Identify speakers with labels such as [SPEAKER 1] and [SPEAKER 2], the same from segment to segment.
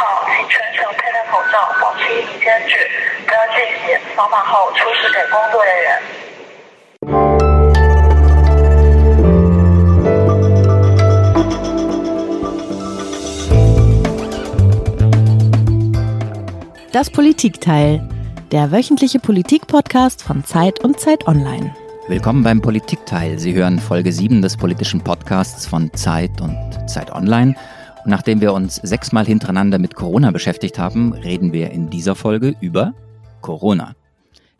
[SPEAKER 1] 好，请全程佩戴口罩，保持一米间距，不要进行扫码后出示给工作人员。
[SPEAKER 2] Das Politikteil, der wöchentliche Politik-Podcast von Zeit und Zeit Online.
[SPEAKER 3] Willkommen beim Politikteil. Sie hören Folge 7 des politischen Podcasts von Zeit und Zeit Online. Nachdem wir uns sechsmal hintereinander mit Corona beschäftigt haben, reden wir in dieser Folge über Corona.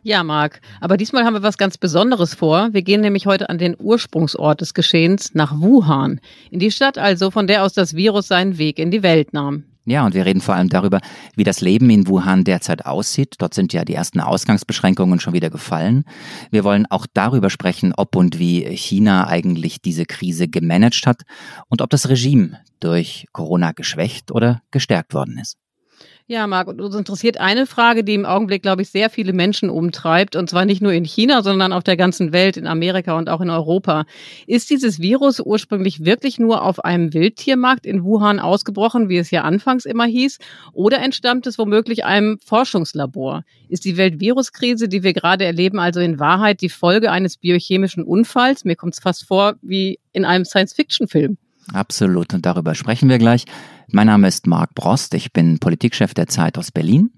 [SPEAKER 4] Ja, Marc, aber diesmal haben wir was ganz Besonderes vor. Wir gehen nämlich heute an den Ursprungsort des Geschehens nach Wuhan, in die Stadt also, von der aus das Virus seinen Weg in die Welt nahm.
[SPEAKER 3] Ja, und wir reden vor allem darüber, wie das Leben in Wuhan derzeit aussieht. Dort sind ja die ersten Ausgangsbeschränkungen schon wieder gefallen. Wir wollen auch darüber sprechen, ob und wie China eigentlich diese Krise gemanagt hat und ob das Regime durch Corona geschwächt oder gestärkt worden ist.
[SPEAKER 4] Ja, Marc, uns interessiert eine Frage, die im Augenblick, glaube ich, sehr viele Menschen umtreibt, und zwar nicht nur in China, sondern auf der ganzen Welt, in Amerika und auch in Europa. Ist dieses Virus ursprünglich wirklich nur auf einem Wildtiermarkt in Wuhan ausgebrochen, wie es ja anfangs immer hieß, oder entstammt es womöglich einem Forschungslabor? Ist die Weltviruskrise, die wir gerade erleben, also in Wahrheit die Folge eines biochemischen Unfalls? Mir kommt es fast vor wie in einem Science-Fiction-Film.
[SPEAKER 3] Absolut, und darüber sprechen wir gleich. Mein Name ist Marc Brost, ich bin Politikchef der Zeit aus Berlin.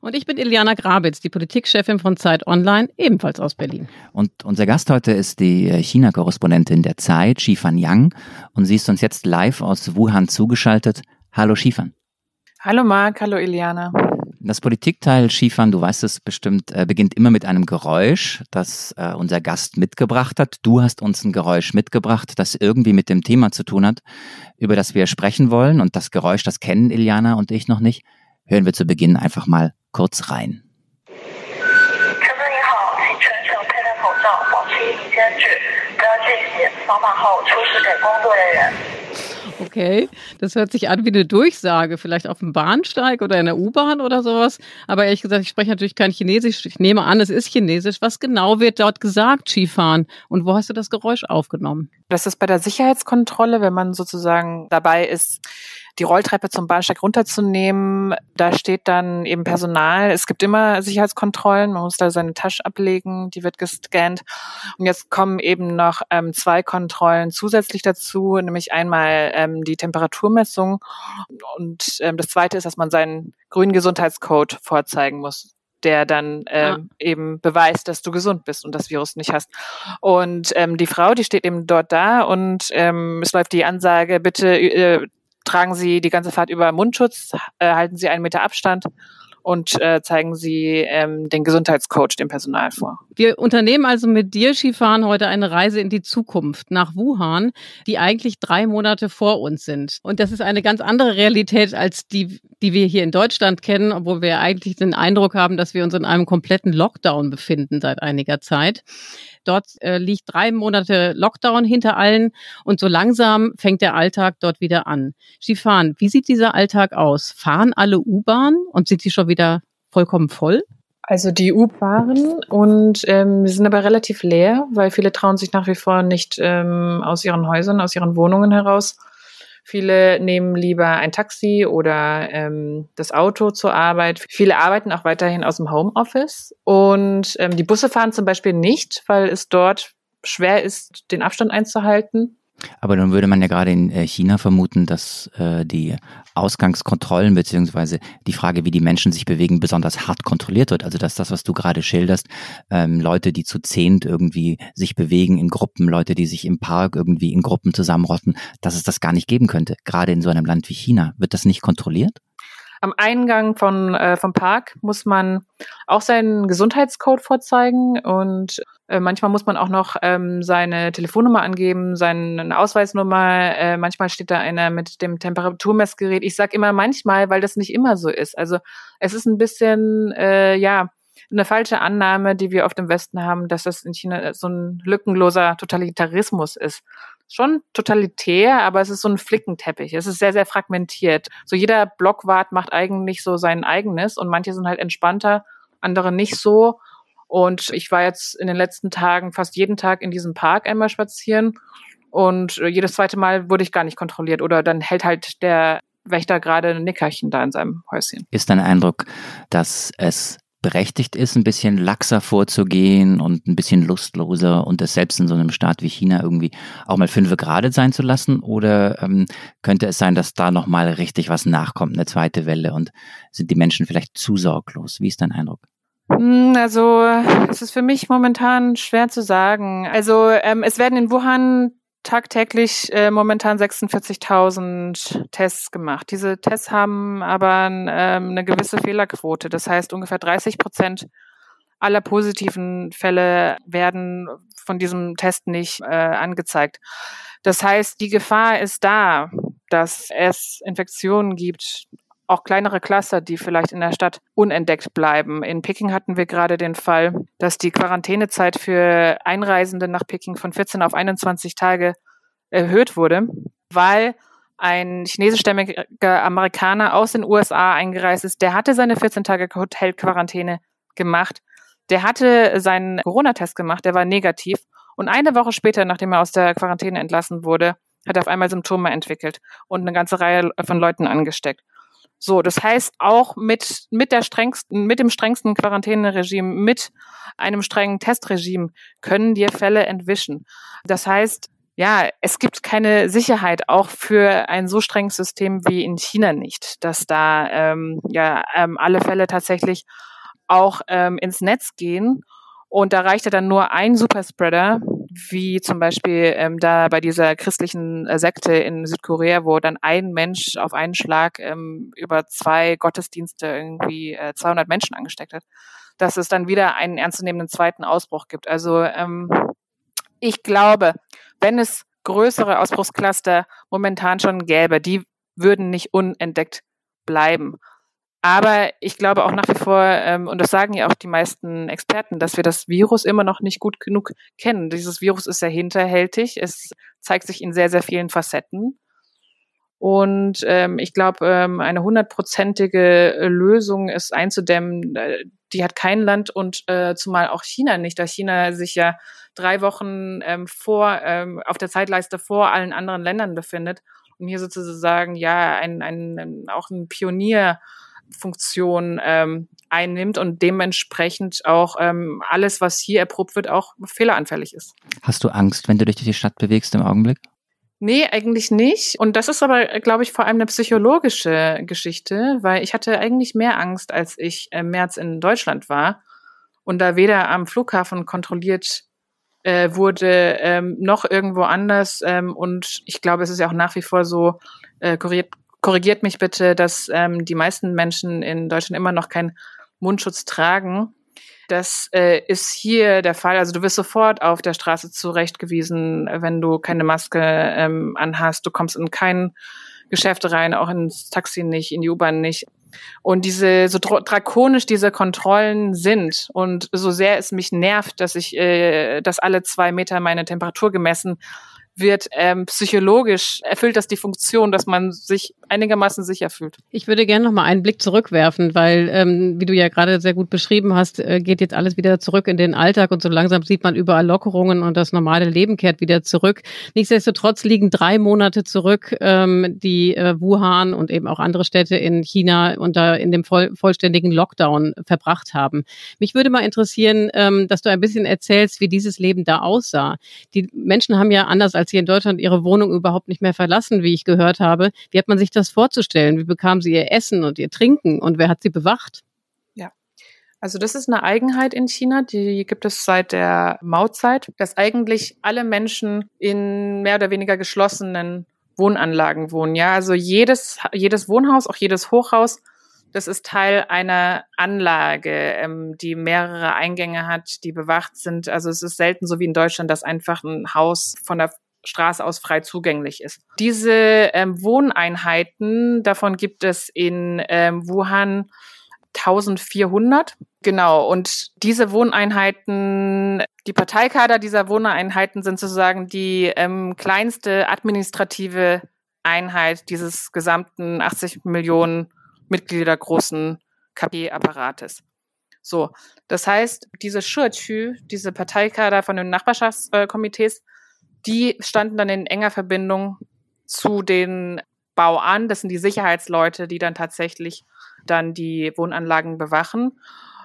[SPEAKER 4] Und ich bin Iliana Grabitz, die Politikchefin von Zeit Online, ebenfalls aus Berlin.
[SPEAKER 3] Und unser Gast heute ist die China-Korrespondentin der Zeit, Shifan Yang. Und sie ist uns jetzt live aus Wuhan zugeschaltet. Hallo Shifan.
[SPEAKER 5] Hallo Marc, hallo Iliana.
[SPEAKER 3] Das Politikteil, Shifan, du weißt es bestimmt, äh, beginnt immer mit einem Geräusch, das äh, unser Gast mitgebracht hat. Du hast uns ein Geräusch mitgebracht, das irgendwie mit dem Thema zu tun hat, über das wir sprechen wollen. Und das Geräusch, das kennen Iliana und ich noch nicht. Hören wir zu Beginn einfach mal kurz rein.
[SPEAKER 4] Okay, das hört sich an wie eine Durchsage, vielleicht auf dem Bahnsteig oder in der U-Bahn oder sowas. Aber ehrlich gesagt, ich spreche natürlich kein Chinesisch. Ich nehme an, es ist Chinesisch. Was genau wird dort gesagt, Skifahren? Und wo hast du das Geräusch aufgenommen?
[SPEAKER 5] Das ist bei der Sicherheitskontrolle, wenn man sozusagen dabei ist, die Rolltreppe zum Bahnsteig runterzunehmen. Da steht dann eben Personal. Es gibt immer Sicherheitskontrollen. Man muss da seine Tasche ablegen. Die wird gescannt. Und jetzt kommen eben noch ähm, zwei Kontrollen zusätzlich dazu, nämlich einmal ähm, die Temperaturmessung und ähm, das zweite ist, dass man seinen grünen Gesundheitscode vorzeigen muss der dann ähm, ja. eben beweist, dass du gesund bist und das Virus nicht hast. Und ähm, die Frau, die steht eben dort da und ähm, es läuft die Ansage, bitte äh, tragen Sie die ganze Fahrt über Mundschutz, äh, halten Sie einen Meter Abstand und äh, zeigen Sie ähm, den Gesundheitscoach dem Personal vor.
[SPEAKER 4] Wir unternehmen also mit dir, Skifahren, heute eine Reise in die Zukunft nach Wuhan, die eigentlich drei Monate vor uns sind. Und das ist eine ganz andere Realität als die, die wir hier in Deutschland kennen, obwohl wir eigentlich den Eindruck haben, dass wir uns in einem kompletten Lockdown befinden seit einiger Zeit. Dort äh, liegt drei Monate Lockdown hinter allen und so langsam fängt der Alltag dort wieder an. Skifahren, wie sieht dieser Alltag aus? Fahren alle U-Bahn und sind die schon wieder vollkommen voll?
[SPEAKER 5] Also die U fahren und ähm, sind aber relativ leer, weil viele trauen sich nach wie vor nicht ähm, aus ihren Häusern, aus ihren Wohnungen heraus. Viele nehmen lieber ein Taxi oder ähm, das Auto zur Arbeit. Viele arbeiten auch weiterhin aus dem Homeoffice. Und ähm, die Busse fahren zum Beispiel nicht, weil es dort schwer ist, den Abstand einzuhalten.
[SPEAKER 3] Aber dann würde man ja gerade in China vermuten, dass äh, die Ausgangskontrollen beziehungsweise die Frage, wie die Menschen sich bewegen, besonders hart kontrolliert wird. Also dass das, was du gerade schilderst, ähm, Leute, die zu zehnt irgendwie sich bewegen in Gruppen, Leute, die sich im Park irgendwie in Gruppen zusammenrotten, dass es das gar nicht geben könnte. Gerade in so einem Land wie China. Wird das nicht kontrolliert?
[SPEAKER 5] Am Eingang von, äh, vom Park muss man auch seinen Gesundheitscode vorzeigen und äh, manchmal muss man auch noch ähm, seine Telefonnummer angeben, seine Ausweisnummer. Äh, manchmal steht da einer mit dem Temperaturmessgerät. Ich sage immer manchmal, weil das nicht immer so ist. Also es ist ein bisschen, äh, ja, eine falsche Annahme, die wir auf dem Westen haben, dass das in China so ein lückenloser Totalitarismus ist schon totalitär, aber es ist so ein Flickenteppich. Es ist sehr, sehr fragmentiert. So jeder Blockwart macht eigentlich so sein eigenes und manche sind halt entspannter, andere nicht so. Und ich war jetzt in den letzten Tagen fast jeden Tag in diesem Park einmal spazieren und jedes zweite Mal wurde ich gar nicht kontrolliert oder dann hält halt der Wächter gerade ein Nickerchen da in seinem Häuschen.
[SPEAKER 3] Ist dein Eindruck, dass es berechtigt ist, ein bisschen laxer vorzugehen und ein bisschen lustloser und das selbst in so einem Staat wie China irgendwie auch mal fünf Grad sein zu lassen? Oder ähm, könnte es sein, dass da nochmal richtig was nachkommt, eine zweite Welle und sind die Menschen vielleicht zu sorglos? Wie ist dein Eindruck?
[SPEAKER 5] Hm, also es ist für mich momentan schwer zu sagen. Also ähm, es werden in Wuhan tagtäglich äh, momentan 46.000 Tests gemacht. Diese Tests haben aber ähm, eine gewisse Fehlerquote. Das heißt, ungefähr 30 Prozent aller positiven Fälle werden von diesem Test nicht äh, angezeigt. Das heißt, die Gefahr ist da, dass es Infektionen gibt, auch kleinere Cluster, die vielleicht in der Stadt unentdeckt bleiben. In Peking hatten wir gerade den Fall, dass die Quarantänezeit für Einreisende nach Peking von 14 auf 21 Tage erhöht wurde, weil ein chinesischstämmiger Amerikaner aus den USA eingereist ist. Der hatte seine 14 Tage Hotelquarantäne gemacht. Der hatte seinen Corona-Test gemacht, der war negativ. Und eine Woche später, nachdem er aus der Quarantäne entlassen wurde, hat er auf einmal Symptome entwickelt und eine ganze Reihe von Leuten angesteckt. So, das heißt auch mit, mit der strengsten, mit dem strengsten Quarantäneregime, mit einem strengen Testregime können dir Fälle entwischen. Das heißt, ja, es gibt keine Sicherheit auch für ein so strenges System wie in China nicht, dass da ähm, ja ähm, alle Fälle tatsächlich auch ähm, ins Netz gehen. Und da reicht ja dann nur ein Superspreader, wie zum Beispiel ähm, da bei dieser christlichen äh, Sekte in Südkorea, wo dann ein Mensch auf einen Schlag ähm, über zwei Gottesdienste irgendwie äh, 200 Menschen angesteckt hat, dass es dann wieder einen ernstzunehmenden zweiten Ausbruch gibt. Also ähm, ich glaube, wenn es größere Ausbruchscluster momentan schon gäbe, die würden nicht unentdeckt bleiben. Aber ich glaube auch nach wie vor, ähm, und das sagen ja auch die meisten Experten, dass wir das Virus immer noch nicht gut genug kennen. Dieses Virus ist sehr hinterhältig. Es zeigt sich in sehr, sehr vielen Facetten. Und ähm, ich glaube, ähm, eine hundertprozentige Lösung ist einzudämmen, äh, die hat kein Land und äh, zumal auch China nicht, da China sich ja drei Wochen ähm, vor, ähm, auf der Zeitleiste vor allen anderen Ländern befindet und hier sozusagen ja ein, ein, auch ein Pionierfunktion ähm, einnimmt und dementsprechend auch ähm, alles, was hier erprobt wird, auch fehleranfällig ist.
[SPEAKER 3] Hast du Angst, wenn du dich durch die Stadt bewegst im Augenblick?
[SPEAKER 5] Nee, eigentlich nicht. Und das ist aber, glaube ich, vor allem eine psychologische Geschichte, weil ich hatte eigentlich mehr Angst, als ich im März in Deutschland war und da weder am Flughafen kontrolliert äh, wurde, ähm, noch irgendwo anders. Ähm, und ich glaube, es ist ja auch nach wie vor so, äh, korrigiert, korrigiert mich bitte, dass ähm, die meisten Menschen in Deutschland immer noch keinen Mundschutz tragen. Das äh, ist hier der Fall. Also du wirst sofort auf der Straße zurechtgewiesen, wenn du keine Maske ähm, anhast. Du kommst in kein Geschäft rein, auch ins Taxi nicht, in die U-Bahn nicht. Und diese, so drakonisch diese Kontrollen sind und so sehr es mich nervt, dass ich, äh, dass alle zwei Meter meine Temperatur gemessen wird ähm, psychologisch, erfüllt das die Funktion, dass man sich einigermaßen sicher fühlt.
[SPEAKER 4] Ich würde gerne noch mal einen Blick zurückwerfen, weil, ähm, wie du ja gerade sehr gut beschrieben hast, äh, geht jetzt alles wieder zurück in den Alltag und so langsam sieht man überall Lockerungen und das normale Leben kehrt wieder zurück. Nichtsdestotrotz liegen drei Monate zurück, ähm, die äh, Wuhan und eben auch andere Städte in China unter in dem voll, vollständigen Lockdown verbracht haben. Mich würde mal interessieren, ähm, dass du ein bisschen erzählst, wie dieses Leben da aussah. Die Menschen haben ja anders als als hier in Deutschland ihre Wohnung überhaupt nicht mehr verlassen, wie ich gehört habe. Wie hat man sich das vorzustellen? Wie bekamen sie ihr Essen und ihr Trinken und wer hat sie bewacht?
[SPEAKER 5] Ja. Also das ist eine Eigenheit in China, die gibt es seit der Mauzeit, dass eigentlich alle Menschen in mehr oder weniger geschlossenen Wohnanlagen wohnen. Ja, also jedes, jedes Wohnhaus, auch jedes Hochhaus das ist Teil einer Anlage, ähm, die mehrere Eingänge hat, die bewacht sind. Also es ist selten so wie in Deutschland, dass einfach ein Haus von der Straße aus frei zugänglich ist. Diese ähm, Wohneinheiten, davon gibt es in ähm, Wuhan 1400. Genau. Und diese Wohneinheiten, die Parteikader dieser Wohneinheiten sind sozusagen die ähm, kleinste administrative Einheit dieses gesamten 80 Millionen Mitglieder großen KP-Apparates. So, das heißt, diese Schurchü, diese Parteikader von den Nachbarschaftskomitees, die standen dann in enger Verbindung zu den Bau an. Das sind die Sicherheitsleute, die dann tatsächlich dann die Wohnanlagen bewachen.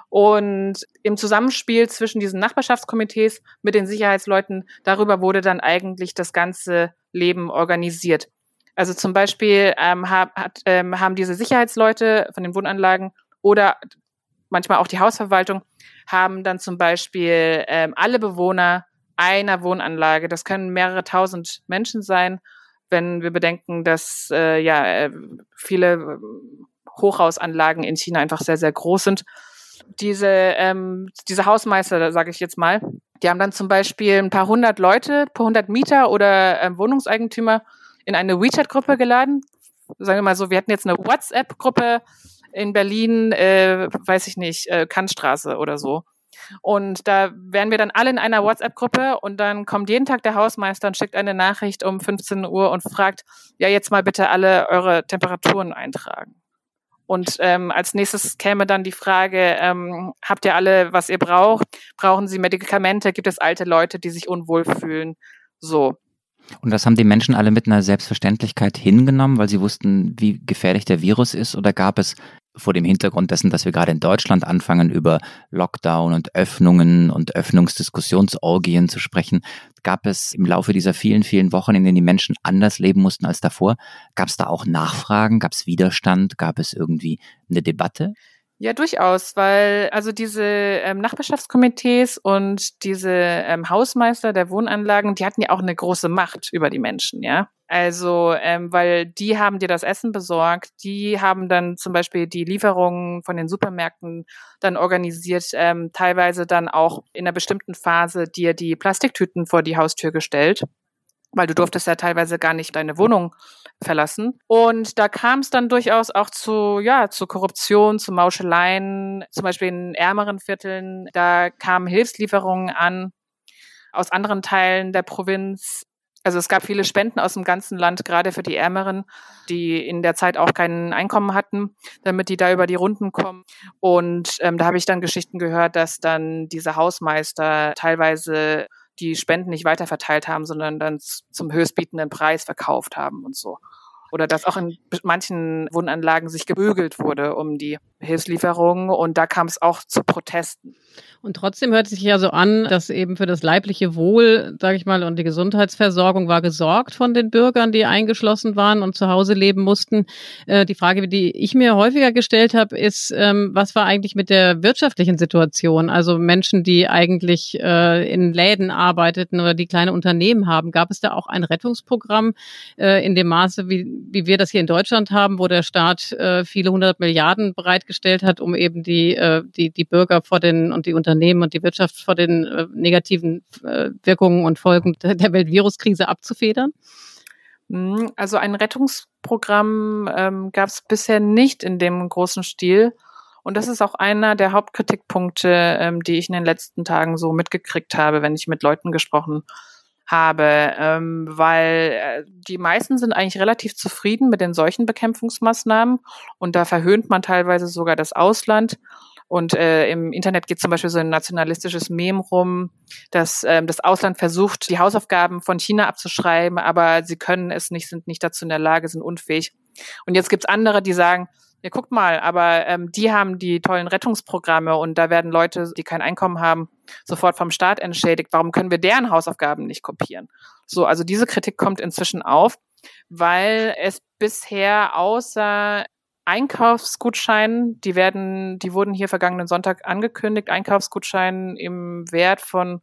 [SPEAKER 5] Und im Zusammenspiel zwischen diesen Nachbarschaftskomitees mit den Sicherheitsleuten, darüber wurde dann eigentlich das ganze Leben organisiert. Also zum Beispiel ähm, hat, ähm, haben diese Sicherheitsleute von den Wohnanlagen oder manchmal auch die Hausverwaltung haben dann zum Beispiel ähm, alle Bewohner einer Wohnanlage, das können mehrere tausend Menschen sein, wenn wir bedenken, dass äh, ja äh, viele Hochhausanlagen in China einfach sehr, sehr groß sind. Diese, ähm, diese Hausmeister, sage ich jetzt mal, die haben dann zum Beispiel ein paar hundert Leute, paar hundert Mieter oder ähm, Wohnungseigentümer in eine WeChat-Gruppe geladen. Sagen wir mal so, wir hatten jetzt eine WhatsApp-Gruppe in Berlin, äh, weiß ich nicht, äh, Kantstraße oder so. Und da wären wir dann alle in einer WhatsApp-Gruppe und dann kommt jeden Tag der Hausmeister und schickt eine Nachricht um 15 Uhr und fragt, ja, jetzt mal bitte alle eure Temperaturen eintragen. Und ähm, als nächstes käme dann die Frage, ähm, habt ihr alle, was ihr braucht? Brauchen Sie Medikamente? Gibt es alte Leute, die sich unwohl fühlen? So.
[SPEAKER 3] Und das haben die Menschen alle mit einer Selbstverständlichkeit hingenommen, weil sie wussten, wie gefährlich der Virus ist? Oder gab es vor dem Hintergrund dessen, dass wir gerade in Deutschland anfangen, über Lockdown und Öffnungen und Öffnungsdiskussionsorgien zu sprechen, gab es im Laufe dieser vielen, vielen Wochen, in denen die Menschen anders leben mussten als davor, gab es da auch Nachfragen, gab es Widerstand, gab es irgendwie eine Debatte?
[SPEAKER 5] Ja, durchaus, weil also diese ähm, Nachbarschaftskomitees und diese ähm, Hausmeister der Wohnanlagen, die hatten ja auch eine große Macht über die Menschen, ja. Also, ähm, weil die haben dir das Essen besorgt, die haben dann zum Beispiel die Lieferungen von den Supermärkten dann organisiert, ähm, teilweise dann auch in einer bestimmten Phase dir die Plastiktüten vor die Haustür gestellt weil du durftest ja teilweise gar nicht deine Wohnung verlassen. Und da kam es dann durchaus auch zu, ja, zu Korruption, zu Mauscheleien, zum Beispiel in ärmeren Vierteln. Da kamen Hilfslieferungen an aus anderen Teilen der Provinz. Also es gab viele Spenden aus dem ganzen Land, gerade für die Ärmeren, die in der Zeit auch kein Einkommen hatten, damit die da über die Runden kommen. Und ähm, da habe ich dann Geschichten gehört, dass dann diese Hausmeister teilweise die Spenden nicht weiterverteilt haben, sondern dann zum höchstbietenden Preis verkauft haben und so. Oder dass auch in manchen Wohnanlagen sich gebügelt wurde um die Hilfslieferungen und da kam es auch zu Protesten.
[SPEAKER 4] Und trotzdem hört sich ja so an, dass eben für das leibliche Wohl, sage ich mal, und die Gesundheitsversorgung war gesorgt von den Bürgern, die eingeschlossen waren und zu Hause leben mussten. Äh, die Frage, die ich mir häufiger gestellt habe, ist, ähm, was war eigentlich mit der wirtschaftlichen Situation? Also Menschen, die eigentlich äh, in Läden arbeiteten oder die kleine Unternehmen haben. Gab es da auch ein Rettungsprogramm äh, in dem Maße, wie, wie wir das hier in Deutschland haben, wo der Staat äh, viele hundert Milliarden bereitgestellt hat, um eben die, äh, die, die Bürger vor den und die Unternehmen Unternehmen und die Wirtschaft vor den äh, negativen äh, Wirkungen und Folgen der Weltviruskrise abzufedern?
[SPEAKER 5] Hm, also ein Rettungsprogramm ähm, gab es bisher nicht in dem großen Stil. Und das ist auch einer der Hauptkritikpunkte, ähm, die ich in den letzten Tagen so mitgekriegt habe, wenn ich mit Leuten gesprochen habe, ähm, weil äh, die meisten sind eigentlich relativ zufrieden mit den solchen Bekämpfungsmaßnahmen und da verhöhnt man teilweise sogar das Ausland und äh, im Internet geht zum Beispiel so ein nationalistisches Mem rum, dass ähm, das Ausland versucht, die Hausaufgaben von China abzuschreiben, aber sie können es nicht, sind nicht dazu in der Lage, sind unfähig. Und jetzt gibt's andere, die sagen, ja, guckt mal, aber ähm, die haben die tollen Rettungsprogramme und da werden Leute, die kein Einkommen haben, sofort vom Staat entschädigt. Warum können wir deren Hausaufgaben nicht kopieren? So, also diese Kritik kommt inzwischen auf, weil es bisher außer Einkaufsgutscheinen, die werden, die wurden hier vergangenen Sonntag angekündigt, Einkaufsgutscheinen im Wert von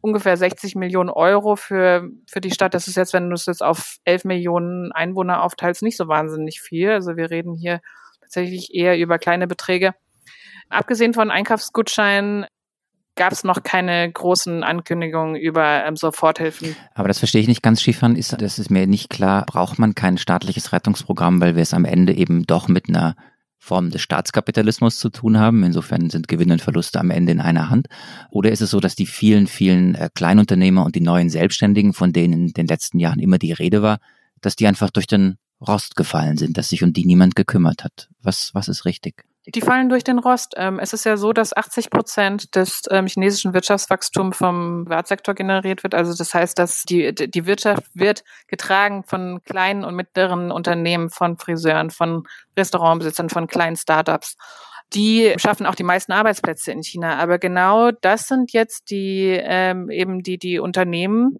[SPEAKER 5] ungefähr 60 Millionen Euro für, für die Stadt. Das ist jetzt, wenn du es jetzt auf 11 Millionen Einwohner aufteilst, nicht so wahnsinnig viel. Also wir reden hier tatsächlich eher über kleine Beträge. Abgesehen von Einkaufsgutscheinen gab es noch keine großen Ankündigungen über ähm, Soforthilfen.
[SPEAKER 3] Aber das verstehe ich nicht ganz, Schiefern, ist, das ist mir nicht klar, braucht man kein staatliches Rettungsprogramm, weil wir es am Ende eben doch mit einer Form des Staatskapitalismus zu tun haben. Insofern sind Gewinne und Verluste am Ende in einer Hand. Oder ist es so, dass die vielen, vielen äh, Kleinunternehmer und die neuen Selbstständigen, von denen in den letzten Jahren immer die Rede war, dass die einfach durch den Rost gefallen sind, dass sich um die niemand gekümmert hat? Was, was ist richtig?
[SPEAKER 5] Die fallen durch den Rost. Ähm, es ist ja so, dass 80 Prozent des ähm, chinesischen Wirtschaftswachstums vom Privatsektor generiert wird. Also das heißt, dass die, die Wirtschaft wird getragen von kleinen und mittleren Unternehmen, von Friseuren, von Restaurantbesitzern, von kleinen Startups. Die schaffen auch die meisten Arbeitsplätze in China. Aber genau das sind jetzt die ähm, eben die die Unternehmen,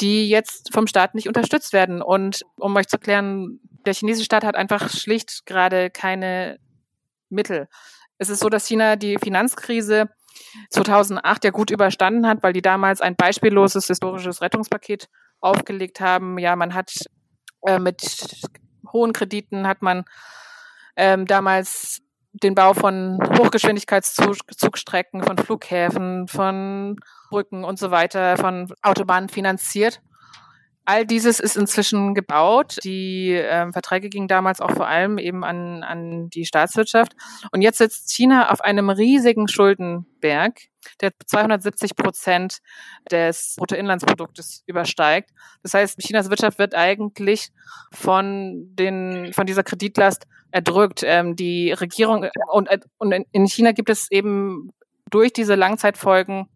[SPEAKER 5] die jetzt vom Staat nicht unterstützt werden. Und um euch zu erklären, der chinesische Staat hat einfach schlicht gerade keine Mittel. Es ist so, dass China die Finanzkrise 2008 ja gut überstanden hat, weil die damals ein beispielloses historisches Rettungspaket aufgelegt haben. Ja, man hat äh, mit hohen Krediten hat man ähm, damals den Bau von Hochgeschwindigkeitszugstrecken, von Flughäfen, von Brücken und so weiter, von Autobahnen finanziert. All dieses ist inzwischen gebaut. Die äh, Verträge gingen damals auch vor allem eben an, an die Staatswirtschaft. Und jetzt sitzt China auf einem riesigen Schuldenberg, der 270 Prozent des Bruttoinlandsproduktes übersteigt. Das heißt, Chinas Wirtschaft wird eigentlich von, den, von dieser Kreditlast erdrückt. Ähm, die Regierung und, und in China gibt es eben durch diese Langzeitfolgen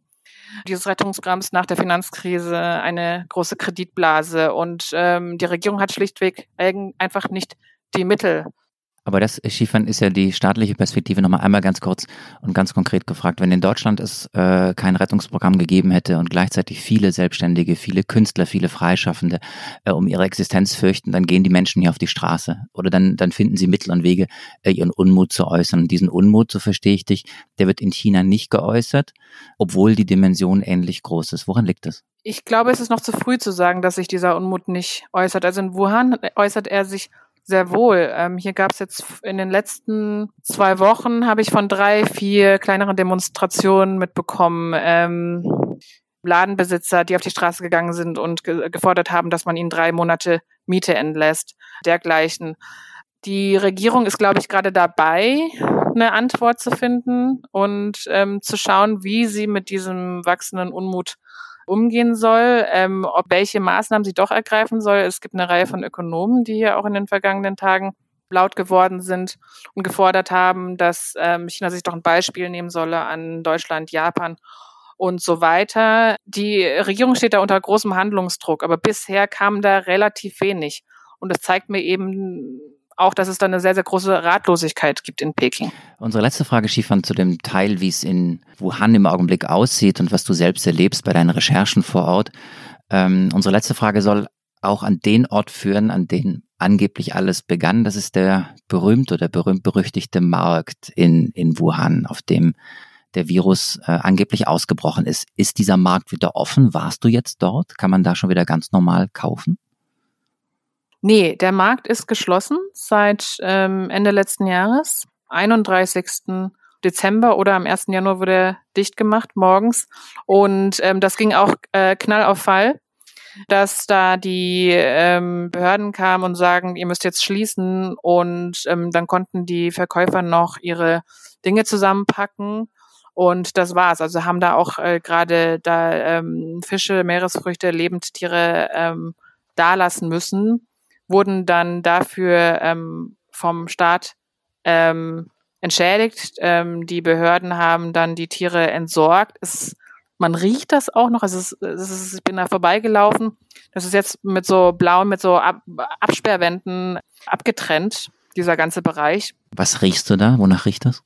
[SPEAKER 5] dieses Rettungsprogramms nach der Finanzkrise eine große Kreditblase. Und ähm, die Regierung hat schlichtweg einfach nicht die Mittel,
[SPEAKER 3] aber das, Schiefern, ist ja die staatliche Perspektive nochmal einmal ganz kurz und ganz konkret gefragt. Wenn in Deutschland es äh, kein Rettungsprogramm gegeben hätte und gleichzeitig viele Selbstständige, viele Künstler, viele Freischaffende äh, um ihre Existenz fürchten, dann gehen die Menschen hier auf die Straße. Oder dann, dann finden sie Mittel und Wege, äh, ihren Unmut zu äußern. Und diesen Unmut, so verstehe ich dich, der wird in China nicht geäußert, obwohl die Dimension ähnlich groß ist. Woran liegt das?
[SPEAKER 5] Ich glaube, es ist noch zu früh zu sagen, dass sich dieser Unmut nicht äußert. Also in Wuhan äußert er sich sehr wohl. Ähm, hier gab es jetzt in den letzten zwei Wochen, habe ich von drei, vier kleineren Demonstrationen mitbekommen. Ähm, Ladenbesitzer, die auf die Straße gegangen sind und ge gefordert haben, dass man ihnen drei Monate Miete entlässt, dergleichen. Die Regierung ist, glaube ich, gerade dabei, eine Antwort zu finden und ähm, zu schauen, wie sie mit diesem wachsenden Unmut umgehen soll, ähm, ob welche Maßnahmen sie doch ergreifen soll. Es gibt eine Reihe von Ökonomen, die hier auch in den vergangenen Tagen laut geworden sind und gefordert haben, dass ähm, China sich doch ein Beispiel nehmen solle an Deutschland, Japan und so weiter. Die Regierung steht da unter großem Handlungsdruck, aber bisher kam da relativ wenig. Und das zeigt mir eben auch, dass es da eine sehr, sehr große Ratlosigkeit gibt in Peking.
[SPEAKER 3] Unsere letzte Frage, Schiefern, zu dem Teil, wie es in Wuhan im Augenblick aussieht und was du selbst erlebst bei deinen Recherchen vor Ort. Ähm, unsere letzte Frage soll auch an den Ort führen, an den angeblich alles begann. Das ist der berühmte oder berühmt-berüchtigte Markt in, in Wuhan, auf dem der Virus äh, angeblich ausgebrochen ist. Ist dieser Markt wieder offen? Warst du jetzt dort? Kann man da schon wieder ganz normal kaufen?
[SPEAKER 5] Nee, der Markt ist geschlossen seit ähm, Ende letzten Jahres. 31. Dezember oder am 1. Januar wurde er dicht gemacht morgens. Und ähm, das ging auch äh, knall auf Fall, dass da die ähm, Behörden kamen und sagen, ihr müsst jetzt schließen. Und ähm, dann konnten die Verkäufer noch ihre Dinge zusammenpacken. Und das war's. Also haben da auch äh, gerade da ähm, Fische, Meeresfrüchte, Lebendtiere ähm, dalassen müssen wurden dann dafür ähm, vom Staat ähm, entschädigt. Ähm, die Behörden haben dann die Tiere entsorgt. Es, man riecht das auch noch. Also es, es ist, ich bin da vorbeigelaufen. Das ist jetzt mit so blauen, mit so Ab Absperrwänden abgetrennt, dieser ganze Bereich.
[SPEAKER 3] Was riechst du da? Wonach riecht das?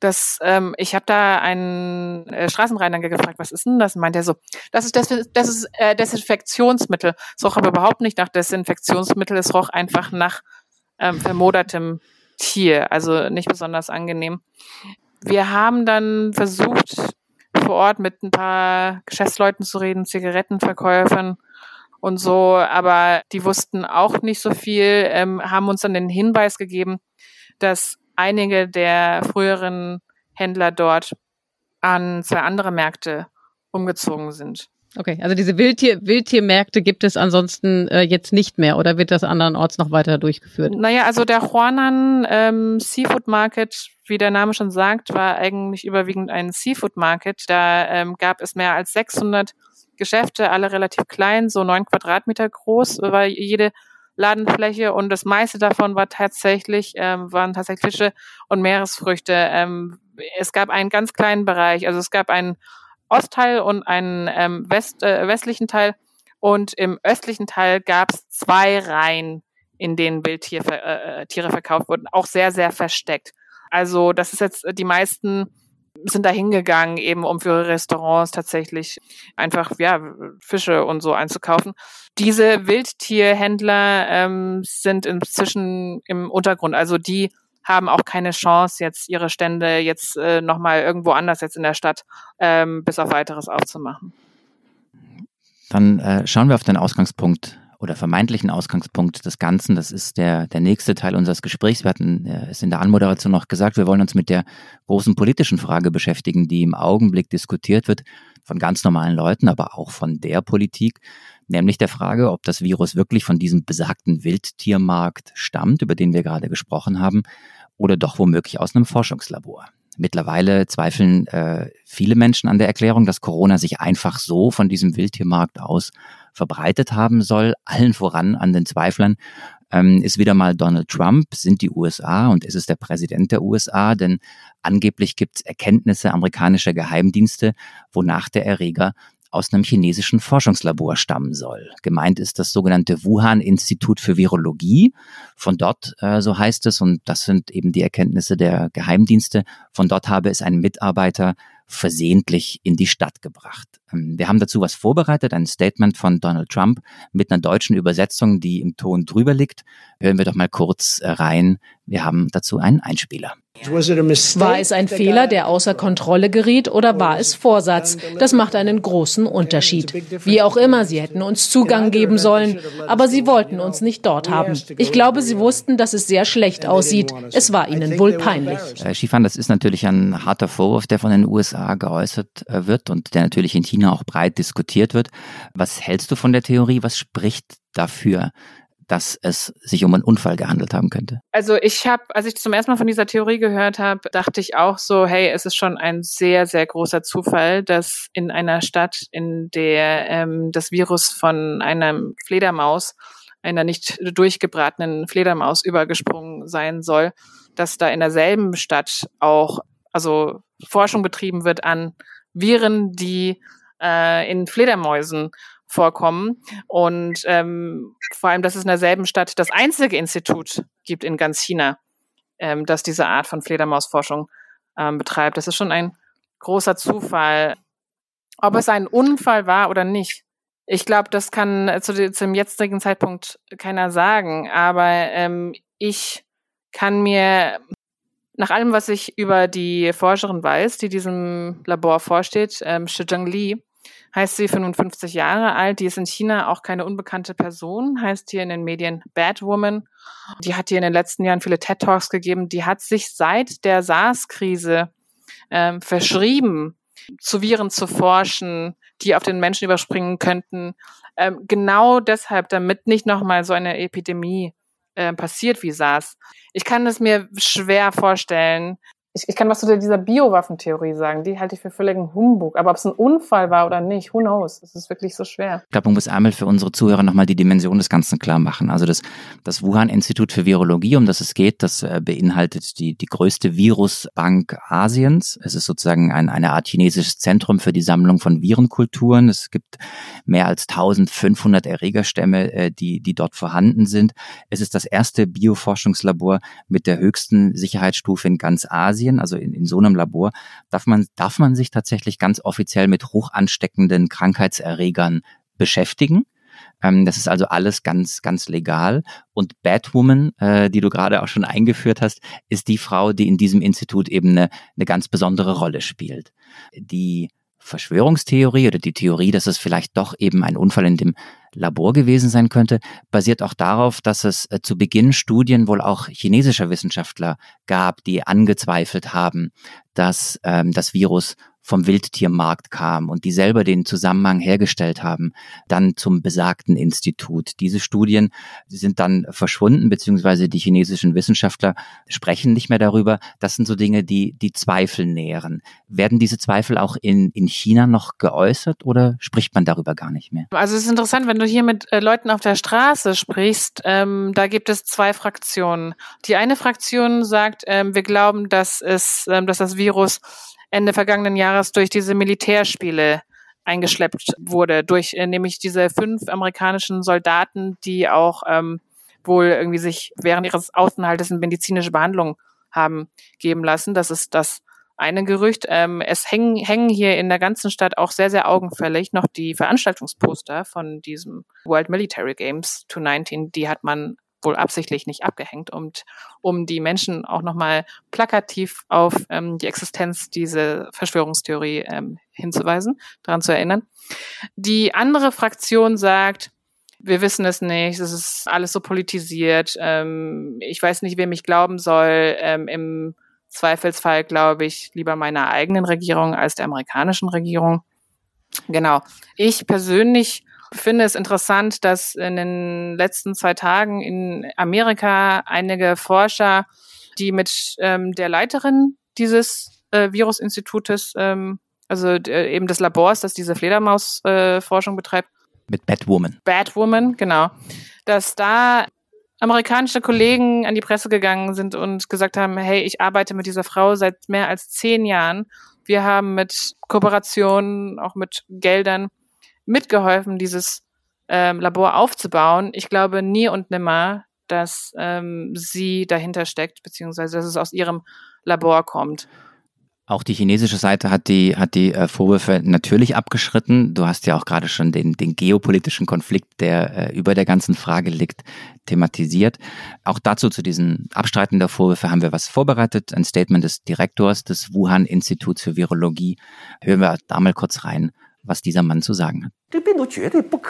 [SPEAKER 5] Das, ähm, ich habe da einen äh, Straßenreiniger gefragt, was ist denn das? Meint er so, das ist, das, das ist äh, Desinfektionsmittel. Es roch aber überhaupt nicht nach Desinfektionsmittel, es roch einfach nach ähm, vermodertem Tier, also nicht besonders angenehm. Wir haben dann versucht, vor Ort mit ein paar Geschäftsleuten zu reden, Zigarettenverkäufern und so, aber die wussten auch nicht so viel, ähm, haben uns dann den Hinweis gegeben, dass einige der früheren Händler dort an zwei andere Märkte umgezogen sind.
[SPEAKER 4] Okay, also diese Wildtier, Wildtiermärkte gibt es ansonsten äh, jetzt nicht mehr oder wird das andernorts noch weiter durchgeführt?
[SPEAKER 5] Naja, also der Huanan ähm, Seafood Market, wie der Name schon sagt, war eigentlich überwiegend ein Seafood Market. Da ähm, gab es mehr als 600 Geschäfte, alle relativ klein, so neun Quadratmeter groß, war jede Ladenfläche und das meiste davon war tatsächlich, ähm, waren tatsächlich Fische und Meeresfrüchte. Ähm, es gab einen ganz kleinen Bereich, also es gab einen Ostteil und einen ähm, West, äh, westlichen Teil und im östlichen Teil gab es zwei Reihen, in denen Wildtiere äh, äh, Tiere verkauft wurden, auch sehr, sehr versteckt. Also das ist jetzt die meisten sind da hingegangen, eben um für Restaurants tatsächlich einfach ja Fische und so einzukaufen. Diese Wildtierhändler ähm, sind inzwischen im Untergrund, also die haben auch keine Chance, jetzt ihre Stände jetzt äh, nochmal irgendwo anders jetzt in der Stadt ähm, bis auf weiteres aufzumachen.
[SPEAKER 3] Dann äh, schauen wir auf den Ausgangspunkt oder vermeintlichen Ausgangspunkt des Ganzen. Das ist der, der nächste Teil unseres Gesprächs. Wir hatten äh, es in der Anmoderation noch gesagt, wir wollen uns mit der großen politischen Frage beschäftigen, die im Augenblick diskutiert wird von ganz normalen Leuten, aber auch von der Politik, nämlich der Frage, ob das Virus wirklich von diesem besagten Wildtiermarkt stammt, über den wir gerade gesprochen haben, oder doch womöglich aus einem Forschungslabor. Mittlerweile zweifeln äh, viele Menschen an der Erklärung, dass Corona sich einfach so von diesem Wildtiermarkt aus verbreitet haben soll. Allen voran an den Zweiflern. Ähm, ist wieder mal Donald Trump, sind die USA und ist es der Präsident der USA, denn angeblich gibt es Erkenntnisse amerikanischer Geheimdienste, wonach der Erreger aus einem chinesischen Forschungslabor stammen soll. Gemeint ist das sogenannte Wuhan-Institut für Virologie. Von dort, äh, so heißt es, und das sind eben die Erkenntnisse der Geheimdienste, von dort habe es ein Mitarbeiter versehentlich in die Stadt gebracht. Ähm, wir haben dazu was vorbereitet, ein Statement von Donald Trump mit einer deutschen Übersetzung, die im Ton drüber liegt. Hören wir doch mal kurz äh, rein. Wir haben dazu einen Einspieler.
[SPEAKER 6] War es ein Fehler, der außer Kontrolle geriet, oder war es Vorsatz? Das macht einen großen Unterschied. Wie auch immer, sie hätten uns Zugang geben sollen, aber sie wollten uns nicht dort haben. Ich glaube, sie wussten, dass es sehr schlecht aussieht. Es war ihnen wohl peinlich.
[SPEAKER 3] Herr Schifan, das ist natürlich ein harter Vorwurf, der von den USA geäußert äh, wird und der natürlich in China auch breit diskutiert wird. Was hältst du von der Theorie? Was spricht dafür, dass es sich um einen Unfall gehandelt haben könnte?
[SPEAKER 5] Also ich habe, als ich zum ersten Mal von dieser Theorie gehört habe, dachte ich auch so, hey, es ist schon ein sehr, sehr großer Zufall, dass in einer Stadt, in der ähm, das Virus von einem Fledermaus, einer nicht durchgebratenen Fledermaus übergesprungen sein soll, dass da in derselben Stadt auch also Forschung betrieben wird an Viren, die äh, in Fledermäusen vorkommen. Und ähm, vor allem, dass es in derselben Stadt das einzige Institut gibt in ganz China, ähm, das diese Art von Fledermausforschung ähm, betreibt. Das ist schon ein großer Zufall. Ob es ein Unfall war oder nicht, ich glaube, das kann zu, zum jetzigen Zeitpunkt keiner sagen. Aber ähm, ich kann mir nach allem, was ich über die Forscherin weiß, die diesem Labor vorsteht, ähm, Shizheng Li, heißt sie 55 Jahre alt. Die ist in China auch keine unbekannte Person, heißt hier in den Medien Batwoman. Die hat hier in den letzten Jahren viele TED Talks gegeben. Die hat sich seit der SARS-Krise ähm, verschrieben, zu Viren zu forschen, die auf den Menschen überspringen könnten. Ähm, genau deshalb, damit nicht nochmal so eine Epidemie äh, passiert wie SARS. Ich kann es mir schwer vorstellen, ich, ich kann was zu dieser Biowaffentheorie sagen. Die halte ich für völligen Humbug. Aber ob es ein Unfall war oder nicht, who knows? Es ist wirklich so schwer.
[SPEAKER 3] Ich glaube, man muss einmal für unsere Zuhörer nochmal die Dimension des Ganzen klar machen. Also das, das Wuhan-Institut für Virologie, um das es geht, das äh, beinhaltet die, die größte Virusbank Asiens. Es ist sozusagen ein, eine Art chinesisches Zentrum für die Sammlung von Virenkulturen. Es gibt mehr als 1500 Erregerstämme, äh, die, die dort vorhanden sind. Es ist das erste Bioforschungslabor mit der höchsten Sicherheitsstufe in ganz Asien. Asien, also in, in so einem Labor, darf man, darf man sich tatsächlich ganz offiziell mit hoch ansteckenden Krankheitserregern beschäftigen. Ähm, das ist also alles ganz, ganz legal. Und Batwoman, äh, die du gerade auch schon eingeführt hast, ist die Frau, die in diesem Institut eben eine, eine ganz besondere Rolle spielt. Die Verschwörungstheorie oder die Theorie, dass es vielleicht doch eben ein Unfall in dem Labor gewesen sein könnte, basiert auch darauf, dass es äh, zu Beginn Studien wohl auch chinesischer Wissenschaftler gab, die angezweifelt haben, dass ähm, das Virus vom Wildtiermarkt kam und die selber den Zusammenhang hergestellt haben, dann zum besagten Institut. Diese Studien sind dann verschwunden, beziehungsweise die chinesischen Wissenschaftler sprechen nicht mehr darüber. Das sind so Dinge, die die Zweifel nähren. Werden diese Zweifel auch in, in China noch geäußert oder spricht man darüber gar nicht mehr?
[SPEAKER 5] Also es ist interessant, wenn du hier mit äh, Leuten auf der Straße sprichst, ähm, da gibt es zwei Fraktionen. Die eine Fraktion sagt, ähm, wir glauben, dass es, ähm, dass das Virus Ende vergangenen Jahres durch diese Militärspiele eingeschleppt wurde, durch äh, nämlich diese fünf amerikanischen Soldaten, die auch ähm, wohl irgendwie sich während ihres Außenhaltes eine medizinische Behandlung haben geben lassen. Das ist das eine Gerücht. Ähm, es hängen, hängen hier in der ganzen Stadt auch sehr, sehr augenfällig noch die Veranstaltungsposter von diesem World Military Games 219. Die hat man wohl absichtlich nicht abgehängt, und um die Menschen auch nochmal plakativ auf ähm, die Existenz dieser Verschwörungstheorie ähm, hinzuweisen, daran zu erinnern. Die andere Fraktion sagt, wir wissen es nicht, es ist alles so politisiert, ähm, ich weiß nicht, wem ich glauben soll. Ähm, Im Zweifelsfall glaube ich lieber meiner eigenen Regierung als der amerikanischen Regierung. Genau. Ich persönlich finde es interessant, dass in den letzten zwei Tagen in Amerika einige Forscher, die mit ähm, der Leiterin dieses äh, Virusinstitutes, ähm, also äh, eben des Labors, das diese Fledermausforschung äh, betreibt,
[SPEAKER 3] mit Batwoman.
[SPEAKER 5] Batwoman, genau. Dass da amerikanische Kollegen an die Presse gegangen sind und gesagt haben, hey, ich arbeite mit dieser Frau seit mehr als zehn Jahren. Wir haben mit Kooperationen, auch mit Geldern mitgeholfen, dieses ähm, Labor aufzubauen. Ich glaube nie und nimmer, dass ähm, sie dahinter steckt, beziehungsweise dass es aus ihrem Labor kommt.
[SPEAKER 3] Auch die chinesische Seite hat die, hat die äh, Vorwürfe natürlich abgeschritten. Du hast ja auch gerade schon den, den geopolitischen Konflikt, der äh, über der ganzen Frage liegt, thematisiert. Auch dazu, zu diesen Abstreiten der Vorwürfe, haben wir was vorbereitet. Ein Statement des Direktors des Wuhan-Instituts für Virologie. Hören wir da mal kurz rein, was dieser Mann zu sagen hat.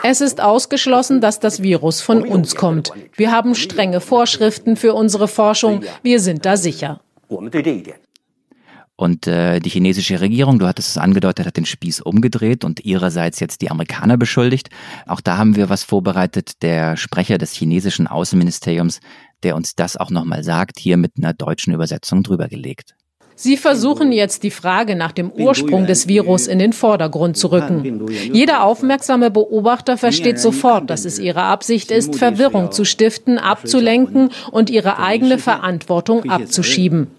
[SPEAKER 6] Es ist ausgeschlossen, dass das Virus von uns kommt. Wir haben strenge Vorschriften für unsere Forschung. Wir sind da sicher.
[SPEAKER 3] Und äh, die chinesische Regierung, du hattest es angedeutet, hat den Spieß umgedreht und ihrerseits jetzt die Amerikaner beschuldigt. Auch da haben wir was vorbereitet. Der Sprecher des chinesischen Außenministeriums, der uns das auch nochmal sagt, hier mit einer deutschen Übersetzung drüber gelegt.
[SPEAKER 6] Sie versuchen jetzt die Frage nach dem Ursprung des Virus in den Vordergrund zu rücken. Jeder aufmerksame Beobachter versteht sofort, dass es ihre Absicht ist, Verwirrung zu stiften, abzulenken und ihre eigene Verantwortung abzuschieben.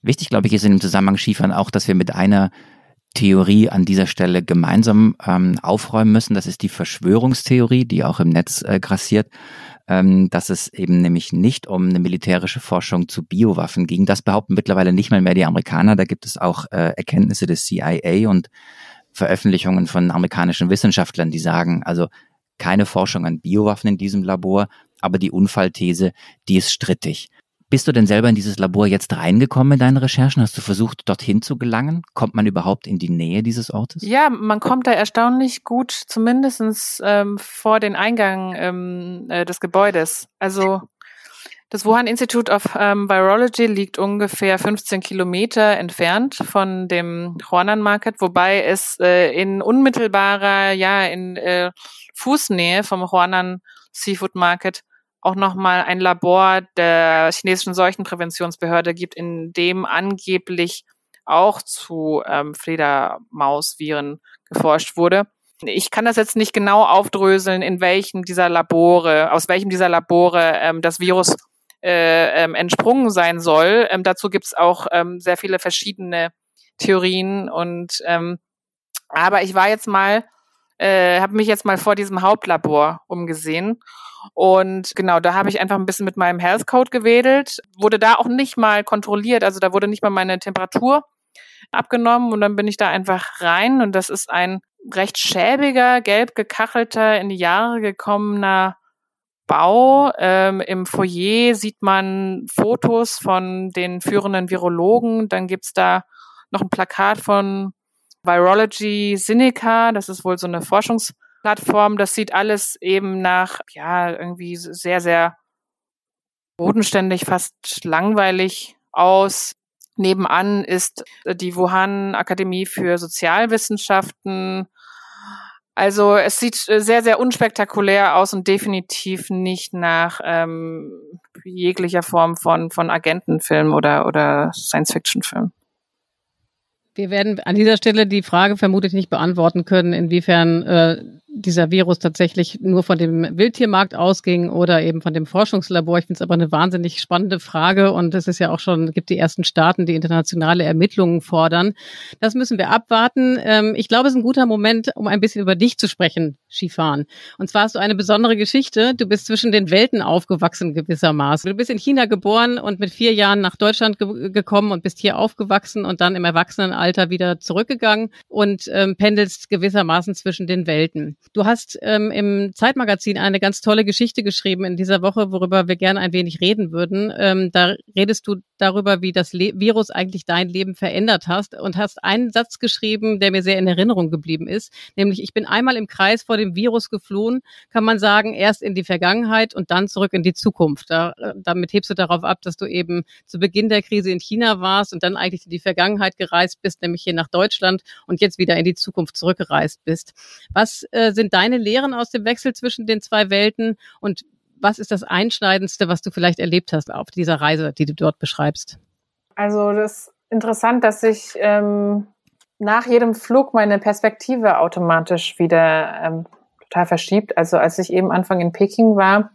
[SPEAKER 3] Wichtig, glaube ich, ist in dem Zusammenhang Schiefern auch, dass wir mit einer Theorie an dieser Stelle gemeinsam ähm, aufräumen müssen. Das ist die Verschwörungstheorie, die auch im Netz äh, grassiert ähm, dass es eben nämlich nicht um eine militärische Forschung zu Biowaffen ging. Das behaupten mittlerweile nicht mal mehr die Amerikaner. Da gibt es auch äh, Erkenntnisse des CIA und Veröffentlichungen von amerikanischen Wissenschaftlern, die sagen, also keine Forschung an Biowaffen in diesem Labor, aber die Unfallthese, die ist strittig. Bist du denn selber in dieses Labor jetzt reingekommen in deinen Recherchen? Hast du versucht, dorthin zu gelangen? Kommt man überhaupt in die Nähe dieses Ortes?
[SPEAKER 5] Ja, man kommt da erstaunlich gut, zumindest ähm, vor den Eingang ähm, äh, des Gebäudes. Also das Wuhan Institute of ähm, Virology liegt ungefähr 15 Kilometer entfernt von dem Huanan Market, wobei es äh, in unmittelbarer, ja, in äh, Fußnähe vom Huanan Seafood Market auch nochmal ein Labor der chinesischen Seuchenpräventionsbehörde gibt, in dem angeblich auch zu ähm, Fledermausviren geforscht wurde. Ich kann das jetzt nicht genau aufdröseln, in welchem dieser Labore, aus welchem dieser Labore ähm, das Virus äh, ähm, entsprungen sein soll. Ähm, dazu gibt es auch ähm, sehr viele verschiedene Theorien und ähm, aber ich war jetzt mal, äh, habe mich jetzt mal vor diesem Hauptlabor umgesehen und genau, da habe ich einfach ein bisschen mit meinem Health Code gewedelt, wurde da auch nicht mal kontrolliert, also da wurde nicht mal meine Temperatur abgenommen und dann bin ich da einfach rein und das ist ein recht schäbiger, gelb gekachelter, in die Jahre gekommener Bau. Ähm, Im Foyer sieht man Fotos von den führenden Virologen. Dann gibt's da noch ein Plakat von Virology Sinica. Das ist wohl so eine Forschungs- Plattform. Das sieht alles eben nach, ja, irgendwie sehr, sehr bodenständig, fast langweilig aus. Nebenan ist die Wuhan Akademie für Sozialwissenschaften. Also es sieht sehr, sehr unspektakulär aus und definitiv nicht nach ähm, jeglicher Form von, von Agentenfilm oder, oder Science-Fiction-Film.
[SPEAKER 4] Wir werden an dieser Stelle die Frage vermutlich nicht beantworten können, inwiefern äh, dieser Virus tatsächlich nur von dem Wildtiermarkt ausging oder eben von dem Forschungslabor. Ich finde es aber eine wahnsinnig spannende Frage und es ist ja auch schon, gibt die ersten Staaten, die internationale Ermittlungen fordern. Das müssen wir abwarten. Ähm, ich glaube, es ist ein guter Moment, um ein bisschen über dich zu sprechen, Skifan. Und zwar hast du eine besondere Geschichte. Du bist zwischen den Welten aufgewachsen gewissermaßen. Du bist in China geboren und mit vier Jahren nach Deutschland ge gekommen und bist hier aufgewachsen und dann im Erwachsenenalter wieder zurückgegangen und ähm, pendelst gewissermaßen zwischen den Welten. Du hast ähm, im Zeitmagazin eine ganz tolle Geschichte geschrieben in dieser Woche, worüber wir gerne ein wenig reden würden. Ähm, da redest du darüber, wie das Le Virus eigentlich dein Leben verändert hast und hast einen Satz geschrieben, der mir sehr in Erinnerung geblieben ist, nämlich ich bin einmal im Kreis vor dem Virus geflohen, kann man sagen, erst in die Vergangenheit und dann zurück in die Zukunft. Da, damit hebst du darauf ab, dass du eben zu Beginn der Krise in China warst und dann eigentlich in die Vergangenheit gereist bist, nämlich hier nach Deutschland und jetzt wieder in die Zukunft zurückgereist bist. Was äh, sind deine Lehren aus dem Wechsel zwischen den zwei Welten und was ist das Einschneidendste, was du vielleicht erlebt hast auf dieser Reise, die du dort beschreibst?
[SPEAKER 5] Also das ist interessant, dass sich ähm, nach jedem Flug meine Perspektive automatisch wieder ähm, total verschiebt. Also als ich eben Anfang in Peking war,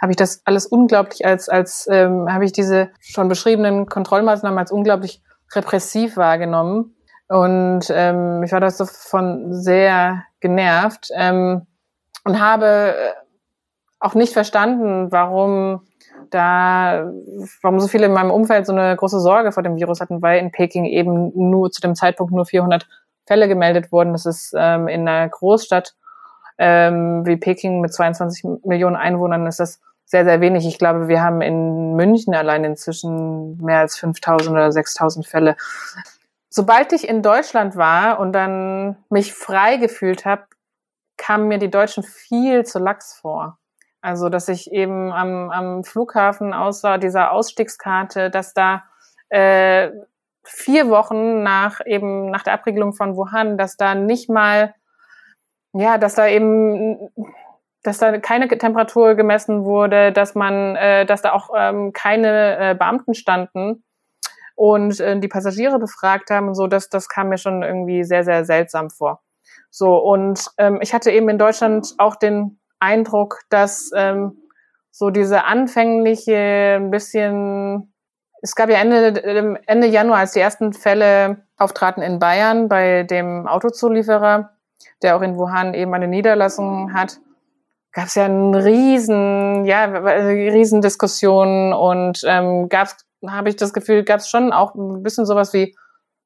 [SPEAKER 5] habe ich das alles unglaublich als, als ähm, habe ich diese schon beschriebenen Kontrollmaßnahmen als unglaublich repressiv wahrgenommen. Und ähm, ich war davon sehr genervt ähm, und habe äh, auch nicht verstanden, warum da, warum so viele in meinem Umfeld so eine große Sorge vor dem Virus hatten, weil in Peking eben nur zu dem Zeitpunkt nur 400 Fälle gemeldet wurden. Das ist ähm, in einer Großstadt ähm, wie Peking mit 22 Millionen Einwohnern ist das sehr, sehr wenig. Ich glaube, wir haben in München allein inzwischen mehr als 5000 oder 6000 Fälle. Sobald ich in Deutschland war und dann mich frei gefühlt habe, kamen mir die Deutschen viel zu lax vor. Also, dass ich eben am, am Flughafen außer dieser Ausstiegskarte, dass da äh, vier Wochen nach eben nach der Abriegelung von Wuhan, dass da nicht mal, ja, dass da eben, dass da keine Temperatur gemessen wurde, dass man, äh, dass da auch ähm, keine äh, Beamten standen und äh, die Passagiere befragt haben und so, das, das kam mir schon irgendwie sehr, sehr seltsam vor. So, und ähm, ich hatte eben in Deutschland auch den Eindruck, dass ähm, so diese anfängliche ein bisschen, es gab ja Ende, ähm, Ende Januar, als die ersten Fälle auftraten in Bayern bei dem Autozulieferer, der auch in Wuhan eben eine Niederlassung hat, gab es ja einen riesen, ja, riesen Diskussionen und ähm, gab habe ich das Gefühl, gab es schon auch ein bisschen sowas wie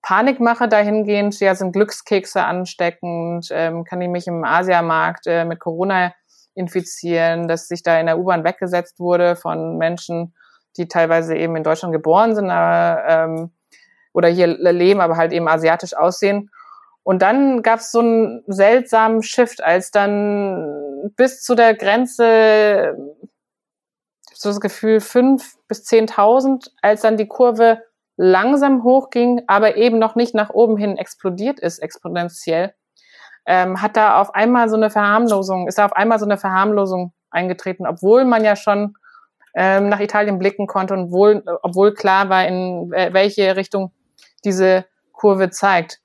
[SPEAKER 5] Panikmache dahingehend, ja, sind Glückskekse ansteckend, ähm, kann ich mich im Asiamarkt äh, mit Corona infizieren, dass sich da in der U-Bahn weggesetzt wurde von Menschen, die teilweise eben in Deutschland geboren sind aber, ähm, oder hier leben, aber halt eben asiatisch aussehen. Und dann gab es so einen seltsamen Shift, als dann bis zu der Grenze, so das Gefühl, fünf bis zehntausend, als dann die Kurve langsam hochging, aber eben noch nicht nach oben hin explodiert ist, exponentiell, ähm, hat da auf einmal so eine Verharmlosung, ist da auf einmal so eine Verharmlosung eingetreten, obwohl man ja schon ähm, nach Italien blicken konnte und wohl, obwohl klar war, in welche Richtung diese Kurve zeigt.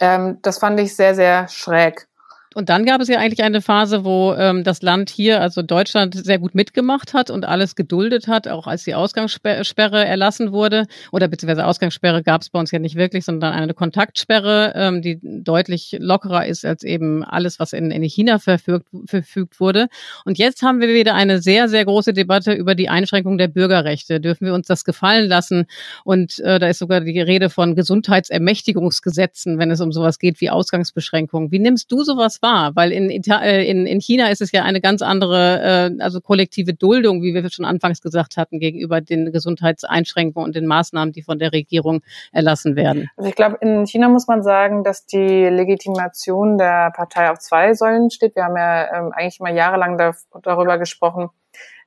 [SPEAKER 5] Ähm, das fand ich sehr, sehr schräg.
[SPEAKER 4] Und dann gab es ja eigentlich eine Phase, wo ähm, das Land hier, also Deutschland, sehr gut mitgemacht hat und alles geduldet hat, auch als die Ausgangssperre erlassen wurde. Oder beziehungsweise Ausgangssperre gab es bei uns ja nicht wirklich, sondern eine Kontaktsperre, ähm, die deutlich lockerer ist als eben alles, was in, in China verfügt, verfügt wurde. Und jetzt haben wir wieder eine sehr, sehr große Debatte über die Einschränkung der Bürgerrechte. Dürfen wir uns das gefallen lassen? Und äh, da ist sogar die Rede von Gesundheitsermächtigungsgesetzen, wenn es um sowas geht wie Ausgangsbeschränkungen. Wie nimmst du sowas wahr, weil in, äh, in, in China ist es ja eine ganz andere, äh, also kollektive Duldung, wie wir schon anfangs gesagt hatten, gegenüber den Gesundheitseinschränkungen und den Maßnahmen, die von der Regierung erlassen werden.
[SPEAKER 5] Also ich glaube, in China muss man sagen, dass die Legitimation der Partei auf zwei Säulen steht. Wir haben ja ähm, eigentlich mal jahrelang da, darüber gesprochen,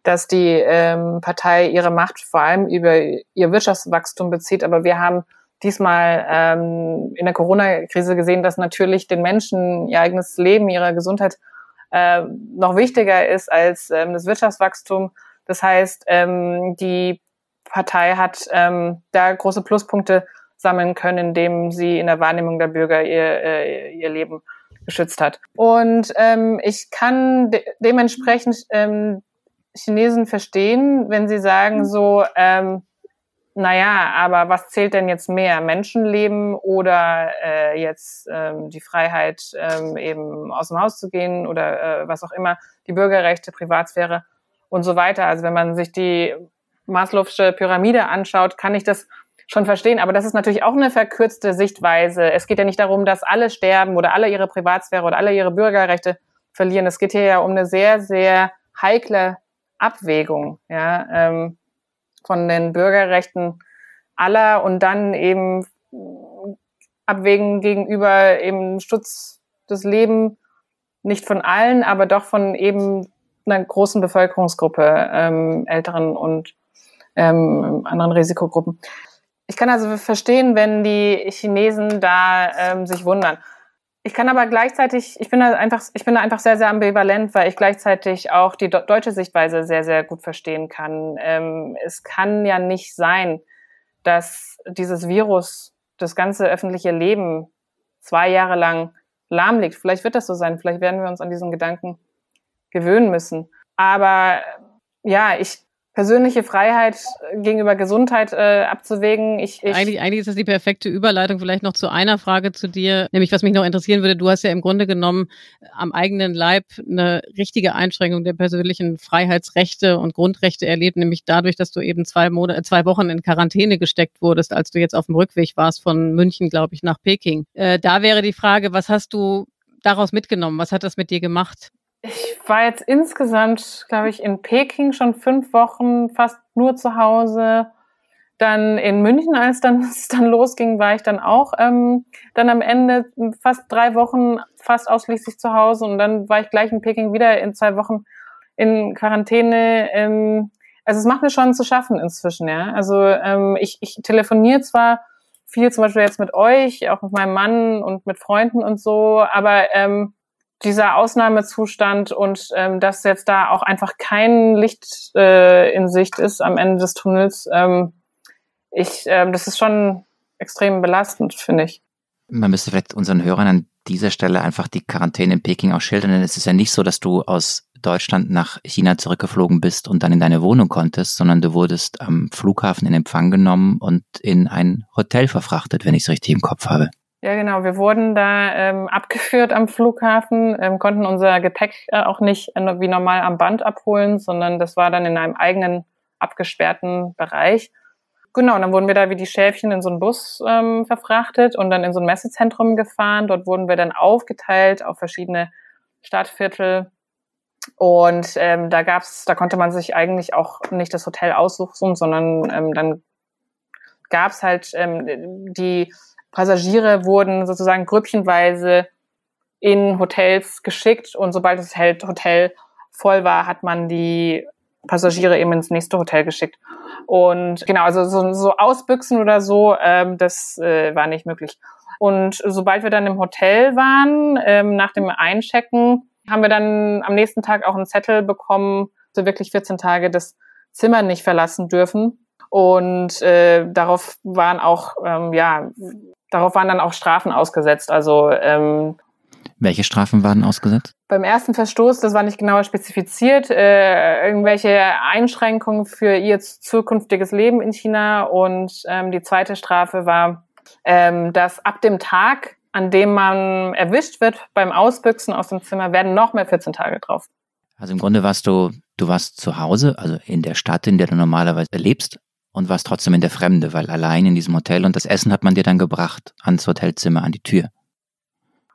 [SPEAKER 5] dass die ähm, Partei ihre Macht vor allem über ihr Wirtschaftswachstum bezieht. Aber wir haben diesmal ähm, in der Corona-Krise gesehen, dass natürlich den Menschen ihr eigenes Leben, ihre Gesundheit äh, noch wichtiger ist als ähm, das Wirtschaftswachstum. Das heißt, ähm, die Partei hat ähm, da große Pluspunkte sammeln können, indem sie in der Wahrnehmung der Bürger ihr, äh, ihr Leben geschützt hat. Und ähm, ich kann de dementsprechend ähm, Chinesen verstehen, wenn sie sagen so, ähm, naja, aber was zählt denn jetzt mehr? Menschenleben oder äh, jetzt ähm, die Freiheit, ähm, eben aus dem Haus zu gehen oder äh, was auch immer, die Bürgerrechte, Privatsphäre und so weiter. Also wenn man sich die Maslow'sche Pyramide anschaut, kann ich das schon verstehen. Aber das ist natürlich auch eine verkürzte Sichtweise. Es geht ja nicht darum, dass alle sterben oder alle ihre Privatsphäre oder alle ihre Bürgerrechte verlieren. Es geht hier ja um eine sehr, sehr heikle Abwägung. Ja, ähm, von den Bürgerrechten aller und dann eben abwägen gegenüber eben Schutz des Lebens, nicht von allen, aber doch von eben einer großen Bevölkerungsgruppe, ähm, älteren und ähm, anderen Risikogruppen. Ich kann also verstehen, wenn die Chinesen da ähm, sich wundern. Ich kann aber gleichzeitig, ich bin da einfach, ich bin da einfach sehr, sehr ambivalent, weil ich gleichzeitig auch die deutsche Sichtweise sehr, sehr gut verstehen kann. Ähm, es kann ja nicht sein, dass dieses Virus das ganze öffentliche Leben zwei Jahre lang lahmlegt. Vielleicht wird das so sein. Vielleicht werden wir uns an diesen Gedanken gewöhnen müssen. Aber ja, ich persönliche Freiheit äh, gegenüber Gesundheit äh, abzuwägen. Ich, ich
[SPEAKER 4] eigentlich, eigentlich ist das die perfekte Überleitung vielleicht noch zu einer Frage zu dir, nämlich was mich noch interessieren würde. Du hast ja im Grunde genommen äh, am eigenen Leib eine richtige Einschränkung der persönlichen Freiheitsrechte und Grundrechte erlebt, nämlich dadurch, dass du eben zwei, Monate, zwei Wochen in Quarantäne gesteckt wurdest, als du jetzt auf dem Rückweg warst von München, glaube ich, nach Peking. Äh, da wäre die Frage, was hast du daraus mitgenommen? Was hat das mit dir gemacht?
[SPEAKER 5] Ich war jetzt insgesamt, glaube ich, in Peking schon fünf Wochen fast nur zu Hause. Dann in München, als dann es dann losging, war ich dann auch ähm, dann am Ende fast drei Wochen fast ausschließlich zu Hause und dann war ich gleich in Peking wieder in zwei Wochen in Quarantäne. Ähm, also es macht mir schon zu schaffen inzwischen, ja. Also ähm, ich, ich telefoniere zwar viel, zum Beispiel jetzt mit euch, auch mit meinem Mann und mit Freunden und so, aber ähm, dieser Ausnahmezustand und ähm, dass jetzt da auch einfach kein Licht äh, in Sicht ist am Ende des Tunnels, ähm, ich, ähm, das ist schon extrem belastend, finde ich.
[SPEAKER 3] Man müsste vielleicht unseren Hörern an dieser Stelle einfach die Quarantäne in Peking auch schildern, denn es ist ja nicht so, dass du aus Deutschland nach China zurückgeflogen bist und dann in deine Wohnung konntest, sondern du wurdest am Flughafen in Empfang genommen und in ein Hotel verfrachtet, wenn ich es richtig im Kopf habe.
[SPEAKER 5] Ja, genau. Wir wurden da ähm, abgeführt am Flughafen, ähm, konnten unser Gepäck äh, auch nicht äh, wie normal am Band abholen, sondern das war dann in einem eigenen abgesperrten Bereich. Genau, und dann wurden wir da wie die Schäfchen in so einen Bus ähm, verfrachtet und dann in so ein Messezentrum gefahren. Dort wurden wir dann aufgeteilt auf verschiedene Stadtviertel. Und ähm, da gab's, da konnte man sich eigentlich auch nicht das Hotel aussuchen, sondern ähm, dann gab's halt ähm, die Passagiere wurden sozusagen grüppchenweise in Hotels geschickt und sobald das Hotel voll war, hat man die Passagiere eben ins nächste Hotel geschickt. Und genau, also so, so ausbüchsen oder so, ähm, das äh, war nicht möglich. Und sobald wir dann im Hotel waren, ähm, nach dem Einchecken, haben wir dann am nächsten Tag auch einen Zettel bekommen, so wirklich 14 Tage das Zimmer nicht verlassen dürfen. Und äh, darauf waren auch ähm, ja darauf waren dann auch Strafen ausgesetzt. Also ähm,
[SPEAKER 3] welche Strafen waren ausgesetzt?
[SPEAKER 5] Beim ersten Verstoß, das war nicht genauer spezifiziert, äh, irgendwelche Einschränkungen für ihr zukünftiges Leben in China. Und ähm, die zweite Strafe war, ähm, dass ab dem Tag, an dem man erwischt wird beim Ausbüchsen aus dem Zimmer, werden noch mehr 14 Tage drauf.
[SPEAKER 3] Also im Grunde warst du, du warst zu Hause, also in der Stadt, in der du normalerweise lebst, und warst trotzdem in der Fremde, weil allein in diesem Hotel und das Essen hat man dir dann gebracht ans Hotelzimmer, an die Tür.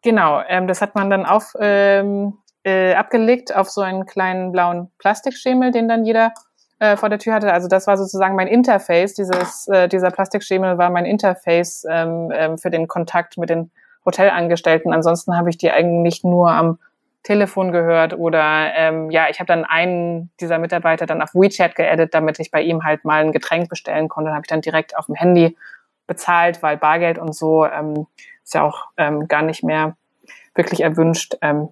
[SPEAKER 5] Genau, ähm, das hat man dann auf, ähm, äh, abgelegt auf so einen kleinen blauen Plastikschemel, den dann jeder äh, vor der Tür hatte. Also das war sozusagen mein Interface. Dieses, äh, dieser Plastikschemel war mein Interface ähm, ähm, für den Kontakt mit den Hotelangestellten. Ansonsten habe ich die eigentlich nur am Telefon gehört oder ähm, ja, ich habe dann einen dieser Mitarbeiter dann auf WeChat geedit, damit ich bei ihm halt mal ein Getränk bestellen konnte. Dann habe ich dann direkt auf dem Handy bezahlt, weil Bargeld und so ähm, ist ja auch ähm, gar nicht mehr wirklich erwünscht. Ähm,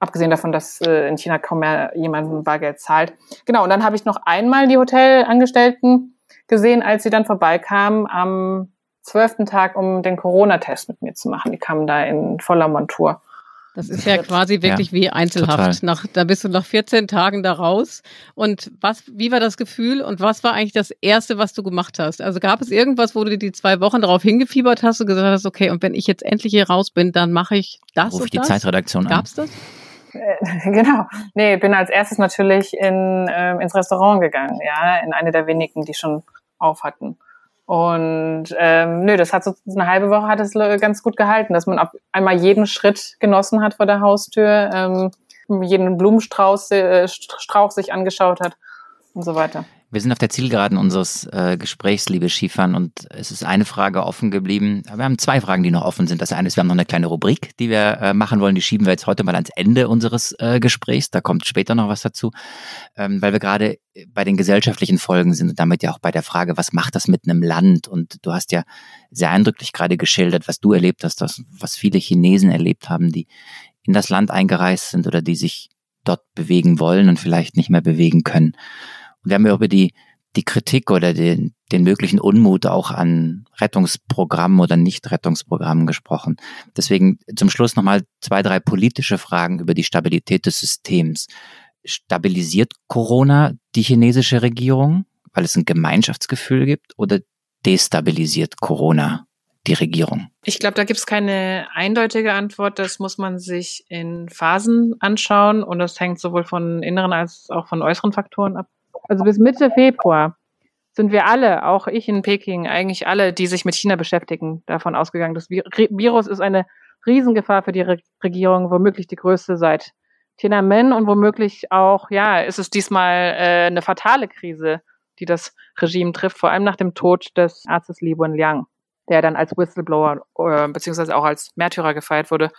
[SPEAKER 5] abgesehen davon, dass äh, in China kaum mehr jemand Bargeld zahlt. Genau, und dann habe ich noch einmal die Hotelangestellten gesehen, als sie dann vorbeikamen am zwölften Tag, um den Corona-Test mit mir zu machen. Die kamen da in voller Montur.
[SPEAKER 4] Das ist ja quasi wirklich ja, wie Einzelhaft. Nach, da bist du nach 14 Tagen da raus. Und was, wie war das Gefühl und was war eigentlich das Erste, was du gemacht hast? Also gab es irgendwas, wo du die zwei Wochen darauf hingefiebert hast und gesagt hast, okay, und wenn ich jetzt endlich hier raus bin, dann mache ich das
[SPEAKER 3] Ruf ich die
[SPEAKER 4] das?
[SPEAKER 3] Zeitredaktion
[SPEAKER 4] an. Gab's das?
[SPEAKER 5] Äh, genau. Nee, bin als erstes natürlich in, äh, ins Restaurant gegangen, ja, in eine der wenigen, die schon auf hatten. Und ähm, nö, das hat so eine halbe Woche hat es ganz gut gehalten, dass man auf einmal jeden Schritt genossen hat vor der Haustür, ähm, jeden Blumenstrauß äh, Strauch sich angeschaut hat und so weiter.
[SPEAKER 3] Wir sind auf der Zielgeraden unseres äh, Gesprächs, liebe Skifahren, und es ist eine Frage offen geblieben. Wir haben zwei Fragen, die noch offen sind. Das eine ist, wir haben noch eine kleine Rubrik, die wir äh, machen wollen. Die schieben wir jetzt heute mal ans Ende unseres äh, Gesprächs. Da kommt später noch was dazu, ähm, weil wir gerade bei den gesellschaftlichen Folgen sind und damit ja auch bei der Frage, was macht das mit einem Land? Und du hast ja sehr eindrücklich gerade geschildert, was du erlebt hast, das, was viele Chinesen erlebt haben, die in das Land eingereist sind oder die sich dort bewegen wollen und vielleicht nicht mehr bewegen können. Und wir haben ja über die, die Kritik oder den, den möglichen Unmut auch an Rettungsprogrammen oder Nicht-Rettungsprogrammen gesprochen. Deswegen zum Schluss nochmal zwei, drei politische Fragen über die Stabilität des Systems. Stabilisiert Corona die chinesische Regierung, weil es ein Gemeinschaftsgefühl gibt, oder destabilisiert Corona die Regierung?
[SPEAKER 5] Ich glaube, da gibt es keine eindeutige Antwort. Das muss man sich in Phasen anschauen und das hängt sowohl von inneren als auch von äußeren Faktoren ab. Also bis Mitte Februar sind wir alle, auch ich in Peking, eigentlich alle, die sich mit China beschäftigen, davon ausgegangen, das Virus ist eine Riesengefahr für die Re Regierung, womöglich die größte seit Tiananmen und womöglich auch, ja, ist es diesmal äh, eine fatale Krise, die das Regime trifft, vor allem nach dem Tod des Arztes Li Wenliang, der dann als Whistleblower äh, beziehungsweise auch als Märtyrer gefeiert wurde.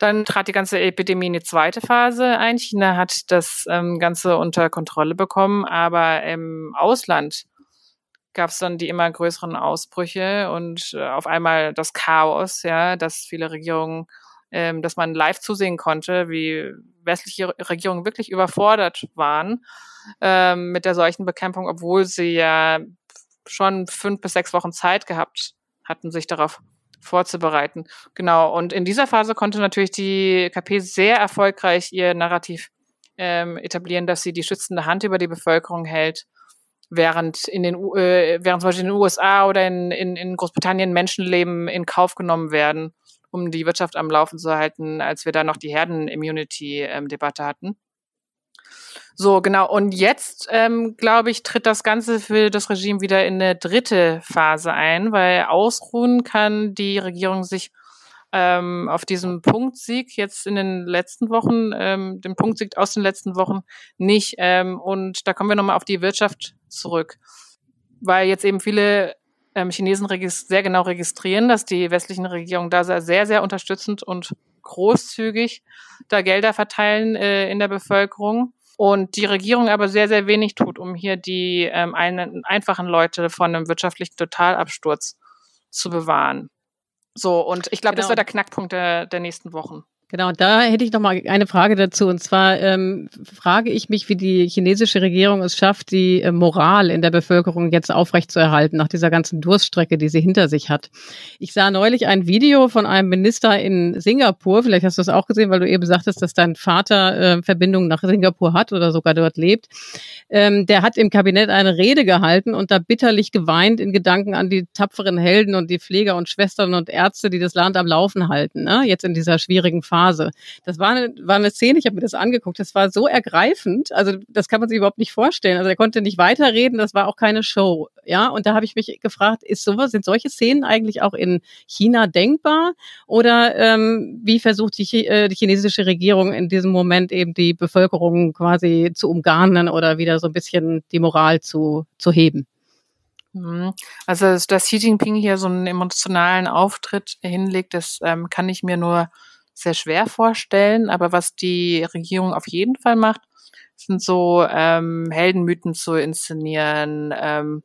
[SPEAKER 5] Dann trat die ganze Epidemie in die zweite Phase ein. China hat das ähm, Ganze unter Kontrolle bekommen, aber im Ausland gab es dann die immer größeren Ausbrüche und äh, auf einmal das Chaos, ja, dass viele Regierungen, ähm, dass man live zusehen konnte, wie westliche Regierungen wirklich überfordert waren ähm, mit der Seuchenbekämpfung, obwohl sie ja schon fünf bis sechs Wochen Zeit gehabt hatten, sich darauf vorzubereiten. Genau. Und in dieser Phase konnte natürlich die KP sehr erfolgreich ihr Narrativ ähm, etablieren, dass sie die schützende Hand über die Bevölkerung hält, während in den äh, während zum Beispiel in den USA oder in, in, in Großbritannien Menschenleben in Kauf genommen werden, um die Wirtschaft am Laufen zu halten, als wir da noch die Herden-Immunity-Debatte ähm, hatten. So, genau. Und jetzt, ähm, glaube ich, tritt das Ganze für das Regime wieder in eine dritte Phase ein, weil ausruhen kann die Regierung sich ähm, auf diesem Punktsieg jetzt in den letzten Wochen, ähm, den Punktsieg aus den letzten Wochen nicht. Ähm, und da kommen wir nochmal auf die Wirtschaft zurück, weil jetzt eben viele ähm, Chinesen sehr genau registrieren, dass die westlichen Regierungen da sehr, sehr unterstützend und großzügig da Gelder verteilen äh, in der Bevölkerung und die Regierung aber sehr, sehr wenig tut, um hier die ähm, einen, einfachen Leute von einem wirtschaftlichen Totalabsturz zu bewahren. So, und ich glaube, genau. das war der Knackpunkt der, der nächsten Wochen.
[SPEAKER 4] Genau, da hätte ich noch mal eine Frage dazu. Und zwar ähm, frage ich mich, wie die chinesische Regierung es schafft, die äh, Moral in der Bevölkerung jetzt aufrechtzuerhalten nach dieser ganzen Durststrecke, die sie hinter sich hat. Ich sah neulich ein Video von einem Minister in Singapur. Vielleicht hast du das auch gesehen, weil du eben sagtest, dass dein Vater äh, Verbindungen nach Singapur hat oder sogar dort lebt. Ähm, der hat im Kabinett eine Rede gehalten und da bitterlich geweint in Gedanken an die tapferen Helden und die Pfleger und Schwestern und Ärzte, die das Land am Laufen halten. Ne? Jetzt in dieser schwierigen Phase. Phase. Das war eine, war eine Szene, ich habe mir das angeguckt, das war so ergreifend, also das kann man sich überhaupt nicht vorstellen. Also er konnte nicht weiterreden, das war auch keine Show. Ja, und da habe ich mich gefragt, ist sowas, sind solche Szenen eigentlich auch in China denkbar? Oder ähm, wie versucht die, äh, die chinesische Regierung in diesem Moment eben die Bevölkerung quasi zu umgarnen oder wieder so ein bisschen die Moral zu, zu heben?
[SPEAKER 5] Mhm. Also, dass Xi Jinping hier so einen emotionalen Auftritt hinlegt, das ähm, kann ich mir nur sehr schwer vorstellen, aber was die Regierung auf jeden Fall macht, sind so ähm, Heldenmythen zu inszenieren, ähm,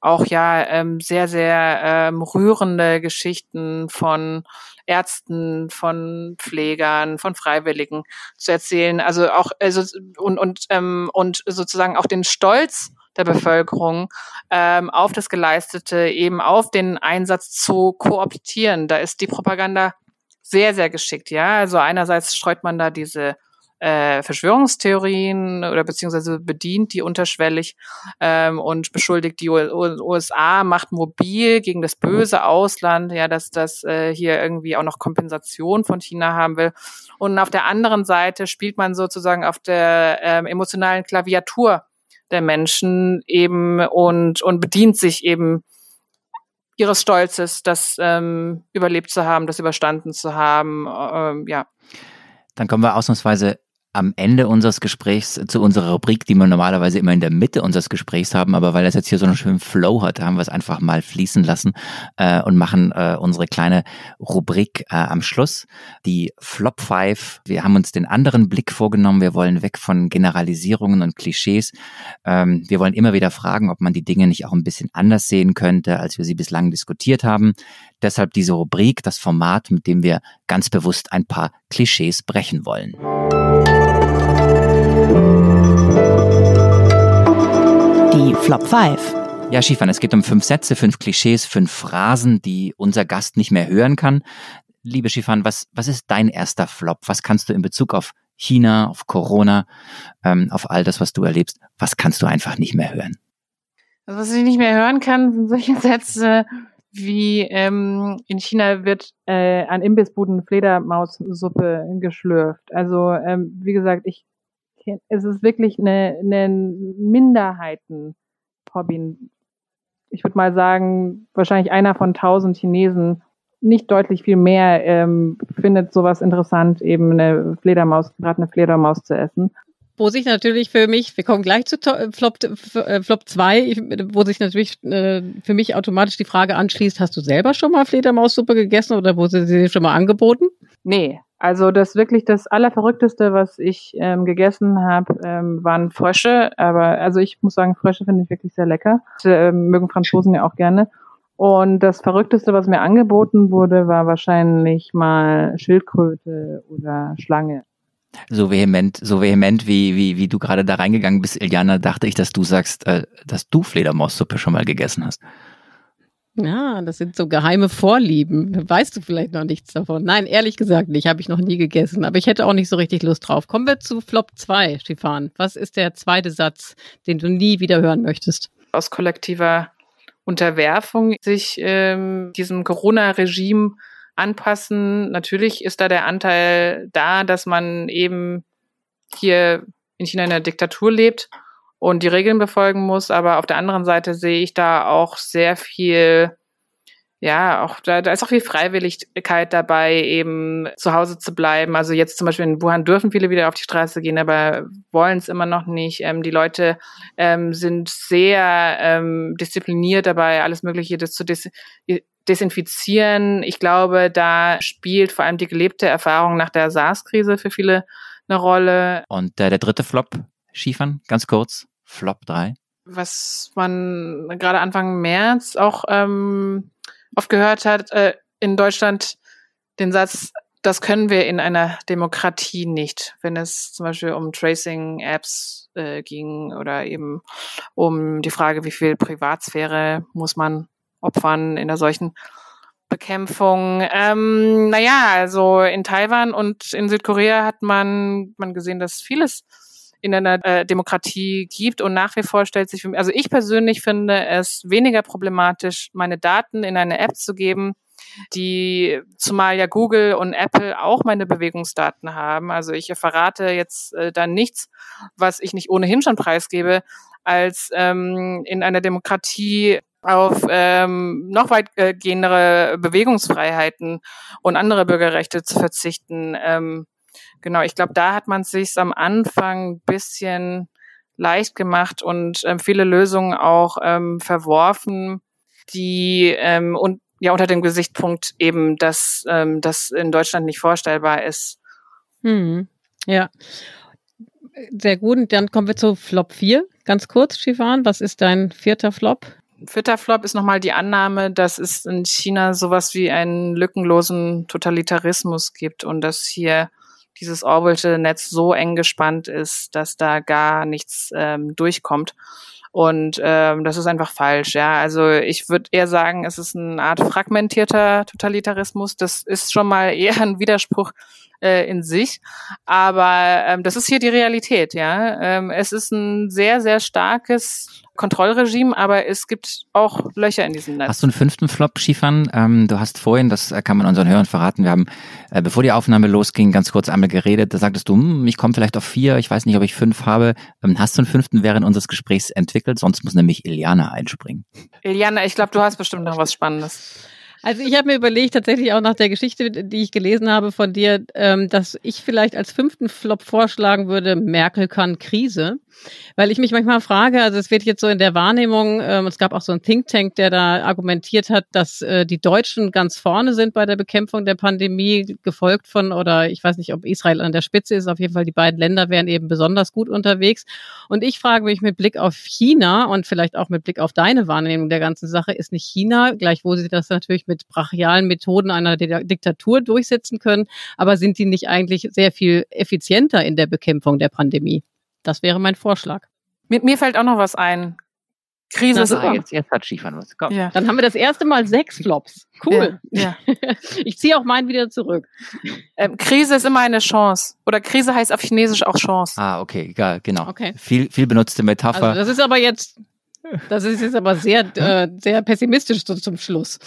[SPEAKER 5] auch ja ähm, sehr, sehr ähm, rührende Geschichten von Ärzten, von Pflegern, von Freiwilligen zu erzählen. Also auch also und und ähm, und sozusagen auch den Stolz der Bevölkerung ähm, auf das Geleistete, eben auf den Einsatz zu kooptieren. Da ist die Propaganda sehr, sehr geschickt, ja. Also einerseits streut man da diese äh, Verschwörungstheorien oder beziehungsweise bedient die unterschwellig ähm, und beschuldigt die USA, macht mobil gegen das böse Ausland, ja, dass das äh, hier irgendwie auch noch Kompensation von China haben will. Und auf der anderen Seite spielt man sozusagen auf der ähm, emotionalen Klaviatur der Menschen eben und, und bedient sich eben ihres Stolzes, das ähm, überlebt zu haben, das überstanden zu haben. Ähm, ja.
[SPEAKER 3] Dann kommen wir ausnahmsweise am Ende unseres Gesprächs zu unserer Rubrik, die wir normalerweise immer in der Mitte unseres Gesprächs haben, aber weil das jetzt hier so einen schönen Flow hat, haben wir es einfach mal fließen lassen äh, und machen äh, unsere kleine Rubrik äh, am Schluss, die Flop 5. Wir haben uns den anderen Blick vorgenommen, wir wollen weg von Generalisierungen und Klischees. Ähm, wir wollen immer wieder fragen, ob man die Dinge nicht auch ein bisschen anders sehen könnte, als wir sie bislang diskutiert haben. Deshalb diese Rubrik, das Format, mit dem wir ganz bewusst ein paar Klischees brechen wollen.
[SPEAKER 2] Flop 5.
[SPEAKER 3] Ja, Schiefan, es geht um fünf Sätze, fünf Klischees, fünf Phrasen, die unser Gast nicht mehr hören kann. Liebe Schiefan, was, was ist dein erster Flop? Was kannst du in Bezug auf China, auf Corona, ähm, auf all das, was du erlebst, was kannst du einfach nicht mehr hören?
[SPEAKER 5] Also, was ich nicht mehr hören kann, sind solche Sätze wie ähm, in China wird äh, an Imbissbuden Fledermaussuppe geschlürft. Also ähm, wie gesagt, ich es ist wirklich eine, eine Minderheiten-Hobby. Ich würde mal sagen, wahrscheinlich einer von tausend Chinesen, nicht deutlich viel mehr, ähm, findet sowas interessant, eben eine Fledermaus, gerade eine Fledermaus zu essen.
[SPEAKER 4] Wo sich natürlich für mich, wir kommen gleich zu Flop, äh, Flop 2, wo sich natürlich äh, für mich automatisch die Frage anschließt, hast du selber schon mal Fledermaussuppe gegessen oder wurde sie dir schon mal angeboten?
[SPEAKER 5] Nee, also das wirklich das Allerverrückteste, was ich ähm, gegessen habe, ähm, waren Frösche. Aber also ich muss sagen, Frösche finde ich wirklich sehr lecker. Ähm, mögen Franzosen ja auch gerne. Und das Verrückteste, was mir angeboten wurde, war wahrscheinlich mal Schildkröte oder Schlange.
[SPEAKER 3] So vehement, so vehement, wie, wie, wie du gerade da reingegangen bist, Iliana, dachte ich, dass du sagst, äh, dass du Fledermaussuppe schon mal gegessen hast.
[SPEAKER 4] Ja, das sind so geheime Vorlieben. Weißt du vielleicht noch nichts davon? Nein, ehrlich gesagt nicht. Habe ich noch nie gegessen. Aber ich hätte auch nicht so richtig Lust drauf. Kommen wir zu Flop 2, Stefan. Was ist der zweite Satz, den du nie wieder hören möchtest?
[SPEAKER 5] Aus kollektiver Unterwerfung sich ähm, diesem Corona-Regime anpassen. Natürlich ist da der Anteil da, dass man eben hier in China in einer Diktatur lebt und die Regeln befolgen muss. Aber auf der anderen Seite sehe ich da auch sehr viel, ja, auch da, da ist auch viel Freiwilligkeit dabei, eben zu Hause zu bleiben. Also jetzt zum Beispiel in Wuhan dürfen viele wieder auf die Straße gehen, aber wollen es immer noch nicht. Ähm, die Leute ähm, sind sehr ähm, diszipliniert dabei, alles Mögliche das zu dis desinfizieren. Ich glaube, da spielt vor allem die gelebte Erfahrung nach der SARS-Krise für viele eine Rolle.
[SPEAKER 3] Und äh, der dritte Flop, Schiefern, ganz kurz. Flop 3?
[SPEAKER 5] Was man gerade Anfang März auch ähm, oft gehört hat, äh, in Deutschland den Satz, das können wir in einer Demokratie nicht, wenn es zum Beispiel um Tracing-Apps äh, ging oder eben um die Frage, wie viel Privatsphäre muss man opfern in der solchen Bekämpfung. Ähm, naja, also in Taiwan und in Südkorea hat man, man gesehen, dass vieles in einer äh, Demokratie gibt. Und nach wie vor stellt sich also ich persönlich finde es weniger problematisch, meine Daten in eine App zu geben, die zumal ja Google und Apple auch meine Bewegungsdaten haben. Also ich verrate jetzt äh, dann nichts, was ich nicht ohnehin schon preisgebe, als ähm, in einer Demokratie auf ähm, noch weitgehendere Bewegungsfreiheiten und andere Bürgerrechte zu verzichten. Ähm, Genau, ich glaube, da hat man sich am Anfang ein bisschen leicht gemacht und ähm, viele Lösungen auch ähm, verworfen, die ähm, und ja unter dem Gesichtspunkt eben, dass ähm, das in Deutschland nicht vorstellbar ist.
[SPEAKER 4] Hm. Ja. Sehr gut. Und dann kommen wir zu Flop 4. Ganz kurz, Shivan, was ist dein vierter Flop?
[SPEAKER 5] Vierter Flop ist nochmal die Annahme, dass es in China sowas wie einen lückenlosen Totalitarismus gibt und dass hier dieses Orwellsche Netz so eng gespannt ist, dass da gar nichts ähm, durchkommt. Und ähm, das ist einfach falsch, ja. Also ich würde eher sagen, es ist eine Art fragmentierter Totalitarismus. Das ist schon mal eher ein Widerspruch äh, in sich. Aber ähm, das ist hier die Realität, ja. Ähm, es ist ein sehr, sehr starkes Kontrollregime, aber es gibt auch Löcher in diesem Netz.
[SPEAKER 3] Hast du einen fünften Flop, Skifan? Ähm, du hast vorhin, das kann man unseren Hörern verraten, wir haben, äh, bevor die Aufnahme losging, ganz kurz einmal geredet. Da sagtest du, hm, ich komme vielleicht auf vier, ich weiß nicht, ob ich fünf habe. Ähm, hast du einen fünften während unseres Gesprächs entwickelt? Sonst muss nämlich Iliana einspringen.
[SPEAKER 5] Iliana, ich glaube, du hast bestimmt noch was Spannendes.
[SPEAKER 4] Also ich habe mir überlegt, tatsächlich auch nach der Geschichte, die ich gelesen habe von dir, ähm, dass ich vielleicht als fünften Flop vorschlagen würde, Merkel kann Krise. Weil ich mich manchmal frage, also es wird jetzt so in der Wahrnehmung, ähm, es gab auch so einen Think Tank, der da argumentiert hat, dass äh, die Deutschen ganz vorne sind bei der Bekämpfung der Pandemie, gefolgt von, oder ich weiß nicht, ob Israel an der Spitze ist, auf jeden Fall die beiden Länder wären eben besonders gut unterwegs. Und ich frage mich mit Blick auf China und vielleicht auch mit Blick auf deine Wahrnehmung der ganzen Sache, ist nicht China, gleichwohl sie das natürlich mit brachialen Methoden einer Diktatur durchsetzen können, aber sind die nicht eigentlich sehr viel effizienter in der Bekämpfung der Pandemie? Das wäre mein Vorschlag.
[SPEAKER 5] Mir, mir fällt auch noch was ein. Krise ist
[SPEAKER 3] ah, jetzt, jetzt hat Skifahren was.
[SPEAKER 4] Komm. Ja. Dann haben wir das erste Mal sechs Flops. Cool. Ja, ja. ich ziehe auch meinen wieder zurück.
[SPEAKER 5] Ähm, Krise ist immer eine Chance. Oder Krise heißt auf Chinesisch auch Chance.
[SPEAKER 3] Ah, okay, egal, genau. Okay. Viel, viel benutzte Metapher.
[SPEAKER 4] Also das ist aber jetzt das ist jetzt aber sehr, äh, sehr pessimistisch so zum Schluss.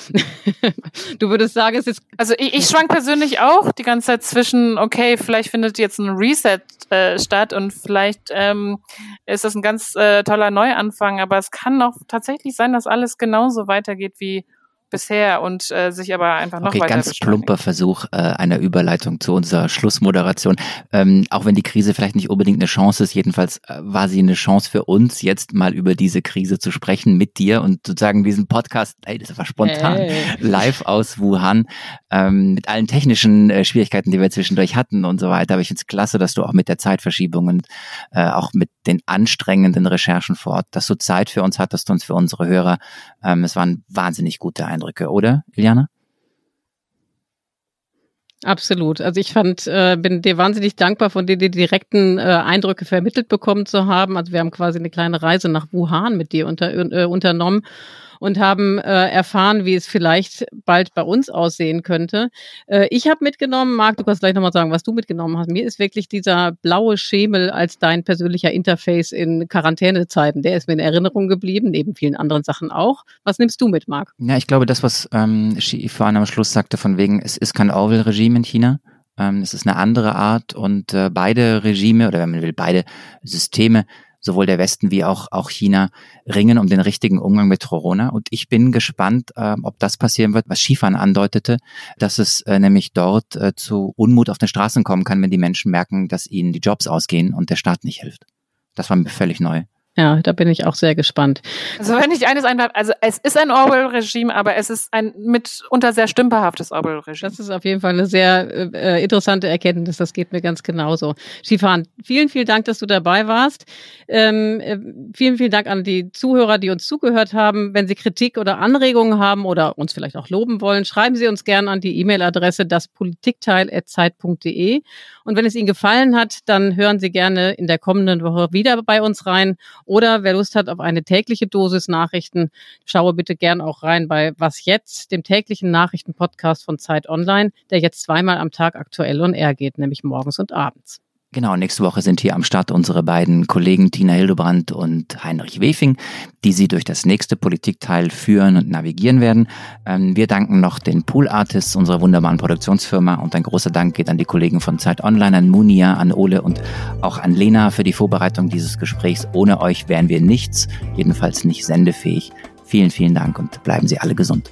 [SPEAKER 4] du würdest sagen, es ist.
[SPEAKER 5] Also ich, ich schwank persönlich auch die ganze Zeit zwischen, okay, vielleicht findet jetzt ein Reset äh, statt und vielleicht ähm, ist das ein ganz äh, toller Neuanfang, aber es kann auch tatsächlich sein, dass alles genauso weitergeht wie bisher und äh, sich aber einfach noch
[SPEAKER 3] okay,
[SPEAKER 5] weiter
[SPEAKER 3] ganz plumper Versuch äh, einer Überleitung zu unserer Schlussmoderation. Ähm, auch wenn die Krise vielleicht nicht unbedingt eine Chance ist, jedenfalls äh, war sie eine Chance für uns, jetzt mal über diese Krise zu sprechen mit dir und sozusagen diesen Podcast, ey, das war spontan, hey. live aus Wuhan, ähm, mit allen technischen äh, Schwierigkeiten, die wir zwischendurch hatten und so weiter. Aber ich finde es klasse, dass du auch mit der Zeitverschiebung und äh, auch mit den anstrengenden Recherchen vor Ort, dass du Zeit für uns hattest und für unsere Hörer. Ähm, es waren wahnsinnig gute Eindrücke. Eindrücke, oder, Iliana?
[SPEAKER 4] Absolut. Also ich fand, äh, bin dir wahnsinnig dankbar, von dir die direkten äh, Eindrücke vermittelt bekommen zu haben. Also wir haben quasi eine kleine Reise nach Wuhan mit dir unter, äh, unternommen und haben äh, erfahren, wie es vielleicht bald bei uns aussehen könnte. Äh, ich habe mitgenommen, Marc, du kannst gleich nochmal sagen, was du mitgenommen hast. Mir ist wirklich dieser blaue Schemel als dein persönlicher Interface in Quarantänezeiten, der ist mir in Erinnerung geblieben, neben vielen anderen Sachen auch. Was nimmst du mit, Marc?
[SPEAKER 3] Ja, ich glaube, das, was ähm, vorhin am Schluss sagte, von wegen, es ist kein Orwell-Regime in China. Ähm, es ist eine andere Art und äh, beide Regime oder wenn man will, beide Systeme sowohl der Westen wie auch, auch China ringen um den richtigen Umgang mit Corona. Und ich bin gespannt, äh, ob das passieren wird, was Skifahren andeutete, dass es äh, nämlich dort äh, zu Unmut auf den Straßen kommen kann, wenn die Menschen merken, dass ihnen die Jobs ausgehen und der Staat nicht hilft. Das war mir völlig neu.
[SPEAKER 4] Ja, da bin ich auch sehr gespannt.
[SPEAKER 5] Also wenn ich eines einwerfe, also es ist ein Orwell-Regime, aber es ist ein mitunter sehr stümperhaftes Orwell-Regime.
[SPEAKER 4] Das ist auf jeden Fall eine sehr äh, interessante Erkenntnis. Das geht mir ganz genauso. Skifan, vielen, vielen Dank, dass du dabei warst. Ähm, äh, vielen, vielen Dank an die Zuhörer, die uns zugehört haben. Wenn Sie Kritik oder Anregungen haben oder uns vielleicht auch loben wollen, schreiben Sie uns gerne an die E-Mail-Adresse daspolitikteil.zeit.de. Und wenn es Ihnen gefallen hat, dann hören Sie gerne in der kommenden Woche wieder bei uns rein oder wer Lust hat auf eine tägliche Dosis Nachrichten, schaue bitte gern auch rein bei Was jetzt, dem täglichen Nachrichtenpodcast von Zeit Online, der jetzt zweimal am Tag aktuell und er geht, nämlich morgens und abends.
[SPEAKER 3] Genau, nächste Woche sind hier am Start unsere beiden Kollegen Tina Hildebrand und Heinrich Wefing, die Sie durch das nächste Politikteil führen und navigieren werden. Ähm, wir danken noch den Pool Artists unserer wunderbaren Produktionsfirma und ein großer Dank geht an die Kollegen von Zeit Online, an Munia, an Ole und auch an Lena für die Vorbereitung dieses Gesprächs. Ohne euch wären wir nichts, jedenfalls nicht sendefähig. Vielen, vielen Dank und bleiben Sie alle gesund.